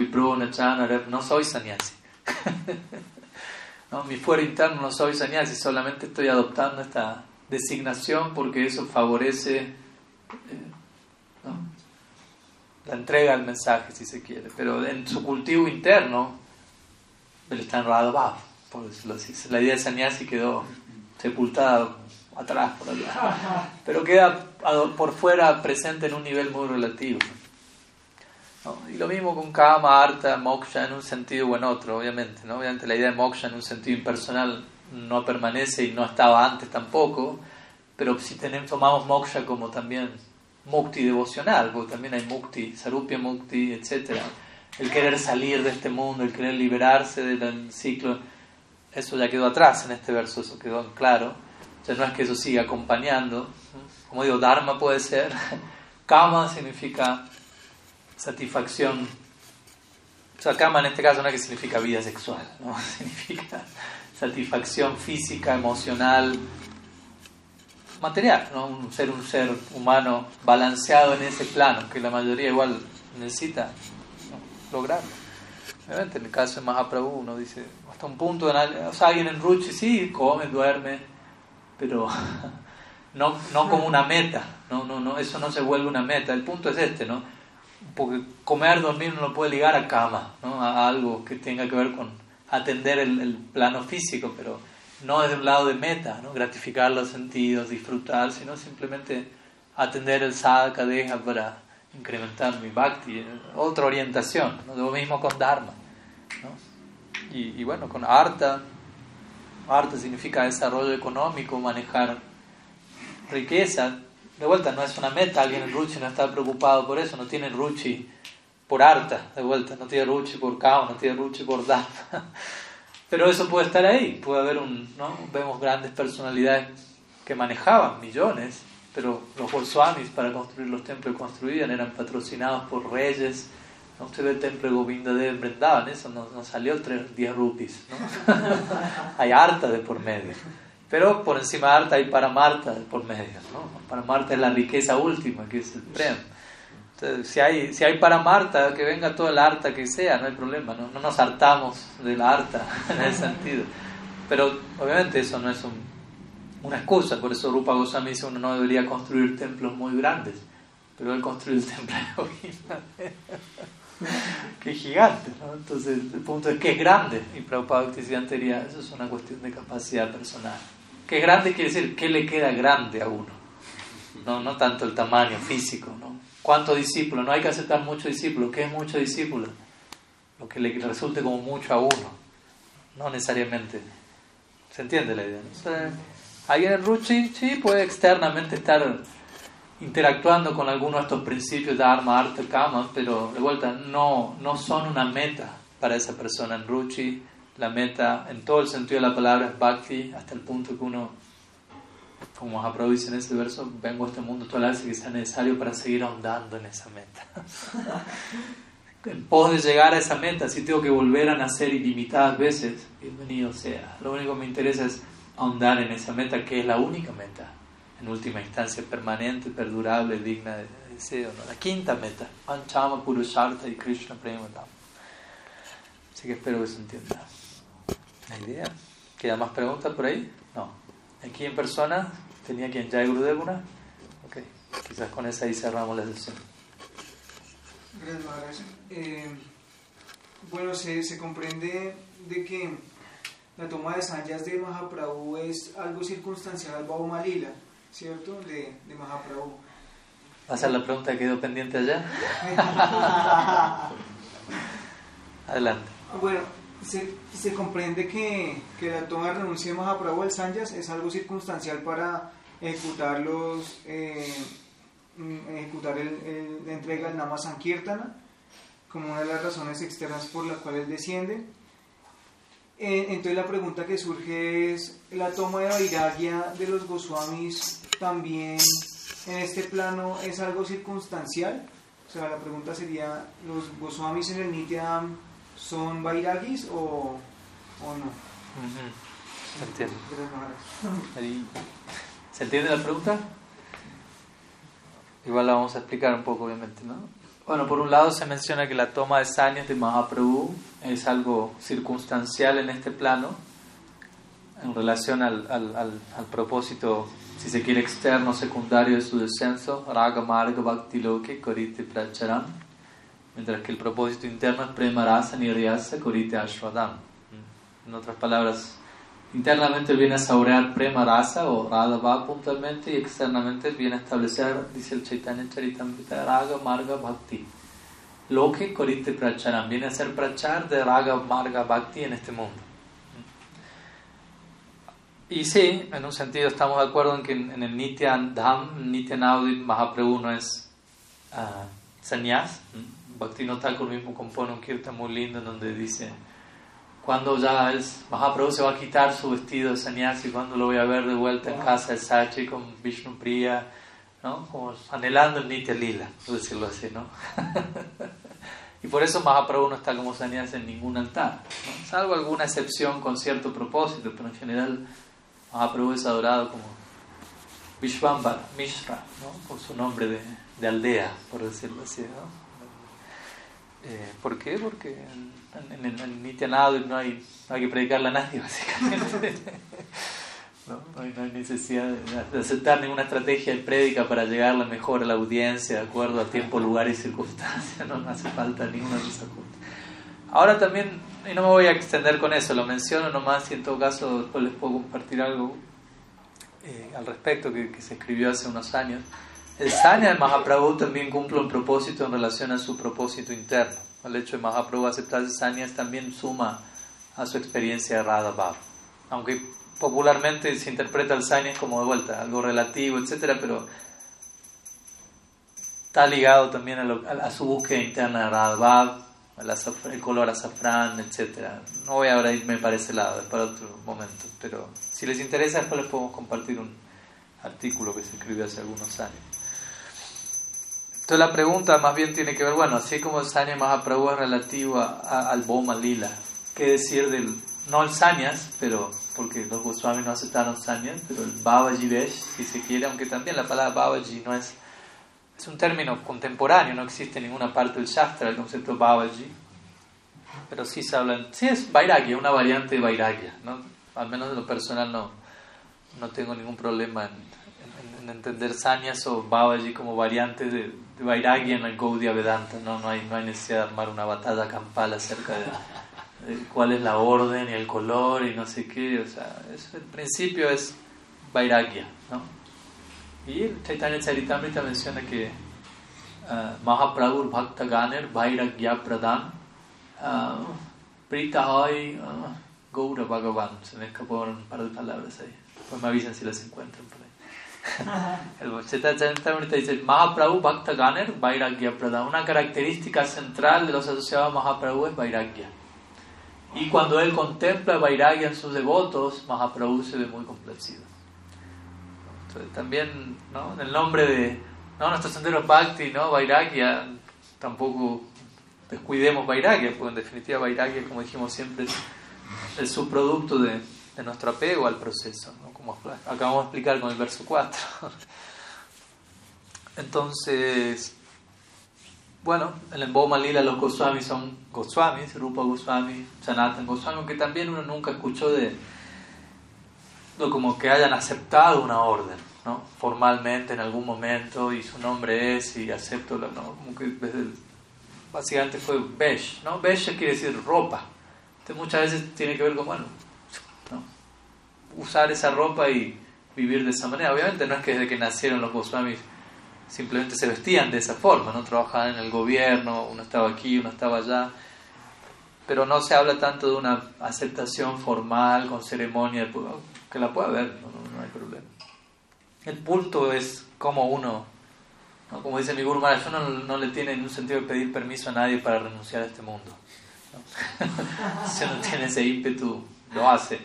no soy sannyasi. ¿No? Mi fuero interno no soy sannyasi, solamente estoy adoptando esta designación porque eso favorece eh, la entrega del mensaje, si se quiere. Pero en su cultivo interno, él está en Radha por decirlo así. La idea de sannyasi quedó sepultada atrás, por allá. Pero queda por fuera presente en un nivel muy relativo. Y lo mismo con Kama, Arta, Moksha en un sentido o en otro, obviamente. ¿no? Obviamente la idea de Moksha en un sentido impersonal no permanece y no estaba antes tampoco, pero si tenemos, tomamos Moksha como también Mukti devocional, porque también hay Mukti, Sarupya Mukti, etc. El querer salir de este mundo, el querer liberarse del ciclo, eso ya quedó atrás en este verso, eso quedó claro. Sea, no es que eso siga acompañando. Como digo, Dharma puede ser. Kama significa satisfacción. O sea, Kama en este caso no es que significa vida sexual, ¿no? significa satisfacción física, emocional, material, ¿no? un ser un ser humano balanceado en ese plano, que la mayoría igual necesita lograrlo. Obviamente en el caso de Mahaprabhu uno dice, hasta un punto, o sea, alguien en Ruchi sí, come, duerme, pero no, no como una meta, no, no, no, eso no se vuelve una meta, el punto es este, ¿no? Porque comer, dormir no lo puede ligar a cama, ¿no? a algo que tenga que ver con atender el, plano físico, pero no desde un lado de meta, ¿no? gratificar los sentidos, disfrutar, sino simplemente atender el sadhaka deja para incrementar mi bhakti, otra orientación, ¿no? lo mismo con dharma. ¿no? Y, y bueno, con arta, Arte significa desarrollo económico, manejar riqueza. De vuelta, no es una meta, alguien en Ruchi no está preocupado por eso, no tiene Ruchi por Arta, de vuelta, no tiene Ruchi por Kao, no tiene Ruchi por Dharma. Pero eso puede estar ahí, puede haber un, ¿no? Vemos grandes personalidades que manejaban millones, pero los Goswamis para construir los templos que construían eran patrocinados por reyes, Usted ve el templo de Govinda de Brindavan, eso no, salió 10 rupees. ¿no? hay harta de por medio. Pero por encima de harta hay paramarta de por medio. ¿no? Paramarta es la riqueza última, que es el prem. Entonces, si hay, si hay paramarta, que venga toda la harta que sea, no hay problema. No, no nos hartamos de la harta en ese sentido. Pero obviamente eso no es un, una excusa. Por eso Rupa Goswami dice uno no debería construir templos muy grandes. Pero él construyó el templo de que es gigante, ¿no? Entonces el punto es que es grande y Prabhupada diría, eso es una cuestión de capacidad personal. Que grande quiere decir que le queda grande a uno, no, no tanto el tamaño físico, ¿no? ¿Cuántos discípulos? No hay que aceptar muchos discípulos. ¿Qué es mucho discípulo? Lo que le resulte como mucho a uno, no necesariamente. ¿Se entiende la idea? alguien en Ruchi sí puede externamente estar interactuando con algunos de estos principios de arma, arte, kama, pero de vuelta no, no son una meta para esa persona en Ruchi. La meta, en todo el sentido de la palabra, es bhakti, hasta el punto que uno, como Mahaprabhu dice en ese verso, vengo a este mundo toda la vez que sea necesario para seguir ahondando en esa meta. en pos de llegar a esa meta, si tengo que volver a nacer ilimitadas veces, bienvenido sea. Lo único que me interesa es ahondar en esa meta, que es la única meta en última instancia permanente, perdurable, digna de deseo. ¿no? La quinta meta, Panchama Purushartha y Krishna Prema Así que espero que se entienda la idea. ¿Queda más preguntas por ahí? No. Aquí en persona, tenía quien ya Gurudevuna. Ok, quizás con esa ahí cerramos la sesión. Gracias, eh, bueno, se, se comprende de que la toma de sanyas de Mahaprabhu es algo circunstancial al Baumalila ¿cierto? De, de Mahaprabhu. ¿Va a la pregunta que quedó pendiente allá? Adelante. Bueno, se, se comprende que, que, la toma de renuncia de Mahaprabhu al Sanyas es algo circunstancial para ejecutar los eh, mm, ejecutar el, la entrega del Nama Sankirtana como una de las razones externas por las cuales desciende. Eh, entonces la pregunta que surge es, ¿la toma de Vairagya de los Goswamis también en este plano es algo circunstancial? O sea, la pregunta sería, ¿los Goswamis en el Nityam son Vairagis o, o no? Se entiende. ¿Se entiende la pregunta? Igual la vamos a explicar un poco, obviamente, ¿no? Bueno, por un lado se menciona que la toma de sañas de Mahaprabhu es algo circunstancial en este plano, en relación al, al, al, al propósito, si se quiere, externo, secundario de su descenso, Raga Marga Bhakti Loke Korite Pracharam, mientras que el propósito interno es Prema Rasa Niryasa Korite Ashwadam. En otras palabras, internamente viene a saborear Prema Rasa o Radha puntualmente y externamente viene a establecer, dice el Chaitanya Charitamrita, Raga Marga Bhakti. Lo que Korite Pracharam viene a ser Prachar de Raga Marga Bhakti en este mundo. Y sí, en un sentido estamos de acuerdo en que en el Nityan Dham, Nityan Audit Mahaprabhu no es uh, sannyas. Bhakti no Thakur mismo compone un kirtan muy lindo en donde dice cuando ya el Mahaprabhu se va a quitar su vestido de sannyasi, cuando lo voy a ver de vuelta en casa de Sachi con Vishnu Priya, ¿no? Como anhelando el Nitya Lila, por decirlo así, ¿no? y por eso Mahaprabhu no está como sannyasi en ningún altar, ¿no? salvo alguna excepción con cierto propósito, pero en general Mahaprabhu es adorado como Vishvambar, Mishra, ¿no? por su nombre de, de, aldea, por decirlo así. ¿no? Eh, ¿Por qué? Porque en, en, en Nityanadu no hay, no hay que predicarle a nadie, básicamente. ¿no? No, hay, no hay necesidad de, aceptar ninguna estrategia de prédica para llegarle mejor a la audiencia, de acuerdo a tiempo, lugar y circunstancia. No, no hace falta ninguna de esas cosas. Ahora también, y no me voy a extender con eso, lo menciono nomás y en todo caso después les puedo compartir algo eh, al respecto que, que, se escribió hace unos años. El Sanya de Mahaprabhu también cumple un propósito en relación a su propósito interno. El hecho de Mahaprabhu aceptar el Sanyas también suma a su experiencia de Radha Bhav. Aunque popularmente se interpreta el Sanyas como de vuelta, algo relativo, etc., pero está ligado también a, lo, a, a su búsqueda interna de Radha Bhav, el color azafrán, etc. No voy ahora a irme para ese lado, es para otro momento, pero si les interesa después les podemos compartir un artículo que se escribió hace algunos años. Entonces la pregunta más bien tiene que ver, bueno, así como el Sanya Mahaprabhu es relativo a, a, al Boma Lila, ¿qué decir del, no el Sanyas, pero, porque los Goswamis no aceptaron Sanyas, pero el Babaji Vesh, si se quiere, aunque también la palabra Babaji no es es un término contemporáneo, no existe en ninguna parte del Shastra el concepto Babaji, pero sí se habla, sí es Vairagya, una variante de Vairagya, ¿no? al menos en lo personal no, no tengo ningún problema en, en, en entender Sanyas o Babaji como variantes de, de Vairagya en el Gaudiya Vedanta, ¿no? No, hay, no hay necesidad de armar una batalla campal acerca de, de, cuál es la orden y el color y no sé qué, o sea, el principio es Vairagya, ¿no? Y Chaitanya Charitamrita menciona que uh, Mahaprabhu Bhakta Ganer Vairagya Pradhan uh, Prita Hoy uh, Gaura Bhagavan. Se me escaparon un par de palabras ahí. Pues me avisan si las encuentran por ahí. el Chaitanya Charitamrita dice Mahaprabhu Bhakta Ganer Vairagya Pradhan. Una característica central de los asociados a Mahaprabhu es Vairagya. Y cuando él contempla Vairagya en sus devotos, Mahaprabhu se ve muy complacido también ¿no? en el nombre de ¿no? nuestro sendero Bhakti, ¿no? Vairagya, tampoco descuidemos Vairagya, porque en definitiva Vairagya, como dijimos siempre, es el subproducto de, de nuestro apego al proceso, ¿no? como acabamos de explicar con el verso 4. Entonces, bueno, en el Boma Lila los Goswamis son Goswamis, Rupa Goswami, Sanatan Goswami, aunque también uno nunca escuchó de como que hayan aceptado una orden, ¿no? Formalmente en algún momento y su nombre es y acepto, ¿no? Como que básicamente fue besh, ¿no? Besh quiere decir ropa. Entonces muchas veces tiene que ver con, bueno, ¿no? usar esa ropa y vivir de esa manera. Obviamente no es que desde que nacieron los Goswamis simplemente se vestían de esa forma, no trabajaban en el gobierno, uno estaba aquí, uno estaba allá pero no se habla tanto de una aceptación formal con ceremonia, que la pueda haber, no, no, no hay problema. El punto es como uno, ¿no? como dice mi Guru Maharaj, uno no, le tiene ningún sentido de pedir permiso a nadie para renunciar a este mundo. si uno tiene ese ímpetu, lo hace.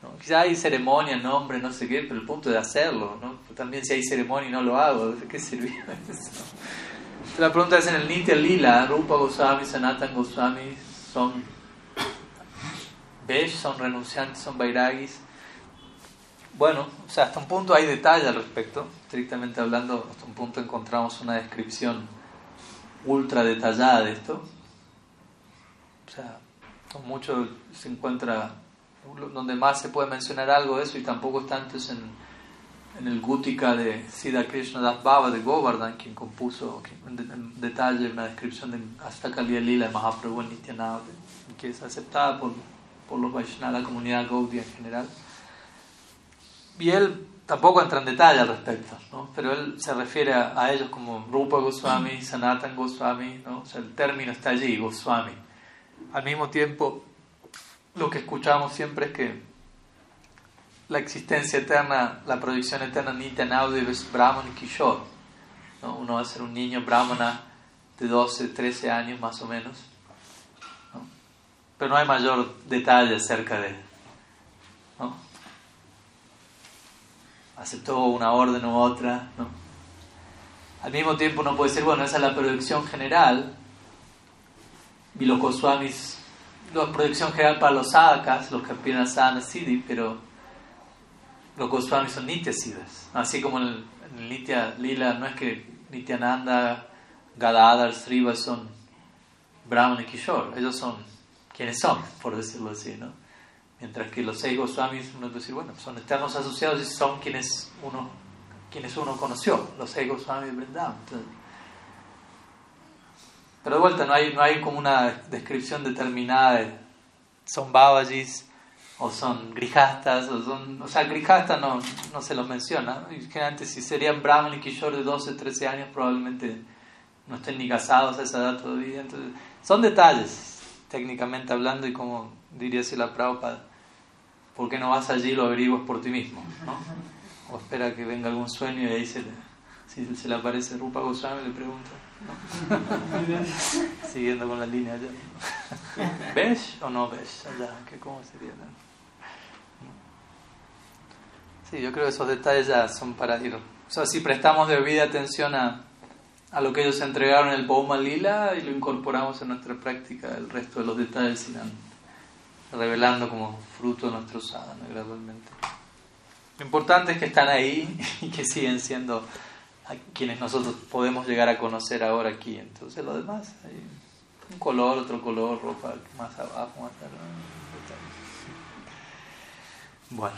¿no? Quizá hay ceremonia, nombre, no sé qué, pero el punto es hacerlo. ¿no? También si hay ceremonia y no lo hago, ¿de qué sirvió eso? La pregunta es en el Nitya Lila, Rupa Goswami, Sanatan Goswami son Besh, son renunciantes, son Vairagis. Bueno, o sea, hasta un punto hay detalle al respecto. Estrictamente hablando, hasta un punto encontramos una descripción ultra detallada de esto. O sea, mucho se encuentra donde más se puede mencionar algo de eso y tampoco es tanto en, el Gutika de Siddha Krishna Das Baba de Govardhan, quien compuso en, detalle una descripción de hasta Kaliya Lila de Mahaprabhu en que es aceptada por, por los Vaishnava, la comunidad Gaudiya en general. Y él tampoco entra en detalle al respecto, ¿no? pero él se refiere a, ellos como Rupa Goswami, Sanatan Goswami, ¿no? o sea, el término está allí, Goswami. Al mismo tiempo, lo que escuchamos siempre es que la existencia eterna, la proyección eterna Nityanaudiv es Brahman y Kishore. ¿no? Uno va a ser un niño brahmana de 12, 13 años más o menos. Pero no hay mayor detalle acerca de él. ¿no? Aceptó una orden u otra. ¿no? Al mismo tiempo uno puede decir, bueno, esa es la proyección general. Goswamis, la proyección general para los sadhakas, los que aspiran a siddhi, pero los Goswamis son nityasiddhas. Así como en en Nitya Lila, no es que Nityananda, Gadadhar, Sriva son Brahman y Kishore, ellos son quienes son, por decirlo así, ¿no? Mientras que los seis Goswamis, uno puede decir, bueno, son eternos asociados y son quienes uno, quienes uno conoció, los seis Goswamis de Vrindavan. Pero de vuelta, no hay, no hay como una descripción determinada de son Babajis o son Grijastas, o son, o sea, Grijastas no, no se los menciona. Y generalmente si serían Brahman y Kishore de 12, 13 años, probablemente no estén ni casados a esa edad todavía. Entonces, son detalles, técnicamente hablando, y como diría si la Prabhupada, ¿por qué no vas allí y lo averiguas por ti mismo? ¿no? O espera que venga algún sueño y ahí se le, si se le aparece Rupa Goswami le pregunta. ¿no? Siguiendo con la línea allá. ¿Ves o no ves allá? ¿Qué, ¿Cómo sería? Sí, yo creo que esos detalles ya son para ir. O sea, si prestamos debida atención a, a lo que ellos entregaron en el Boma Lila y lo incorporamos en nuestra práctica, el resto de los detalles irán revelando como fruto de nuestro sadhana gradualmente. Lo importante es que están ahí y que siguen siendo a quienes nosotros podemos llegar a conocer ahora aquí. Entonces, lo demás, hay un color, otro color, ropa más abajo, más arriba. Bueno,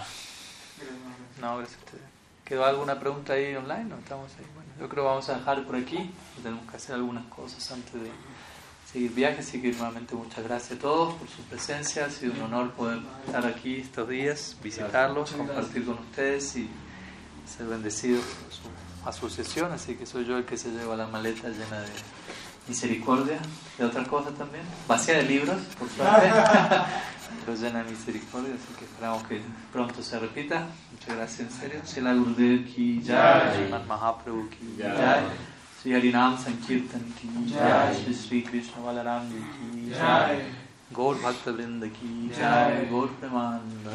no, gracias a ustedes. ¿Quedó alguna pregunta ahí online? No, estamos ahí. Bueno, yo creo que vamos a dejar por aquí. Tenemos que hacer algunas cosas antes de seguir viaje. Así que nuevamente muchas gracias a todos por su presencia. Ha sido un honor poder estar aquí estos días, visitarlos, compartir con ustedes y ser bendecido por su asociación. Así que soy yo el que se lleva la maleta llena de misericordia, de otras cosas también, vacía de libros, por suerte, pero llena de misericordia. Así que esperamos que pronto se repita. Muchas gracias, en serio. Sila Gurudev ki jai, Mahaprabhu ki jai. Sri Harinam Sankirtan ki jai, Sri Krishna Balaram ki jai, Gaur Bhakta ki jai, Gaur Premananda.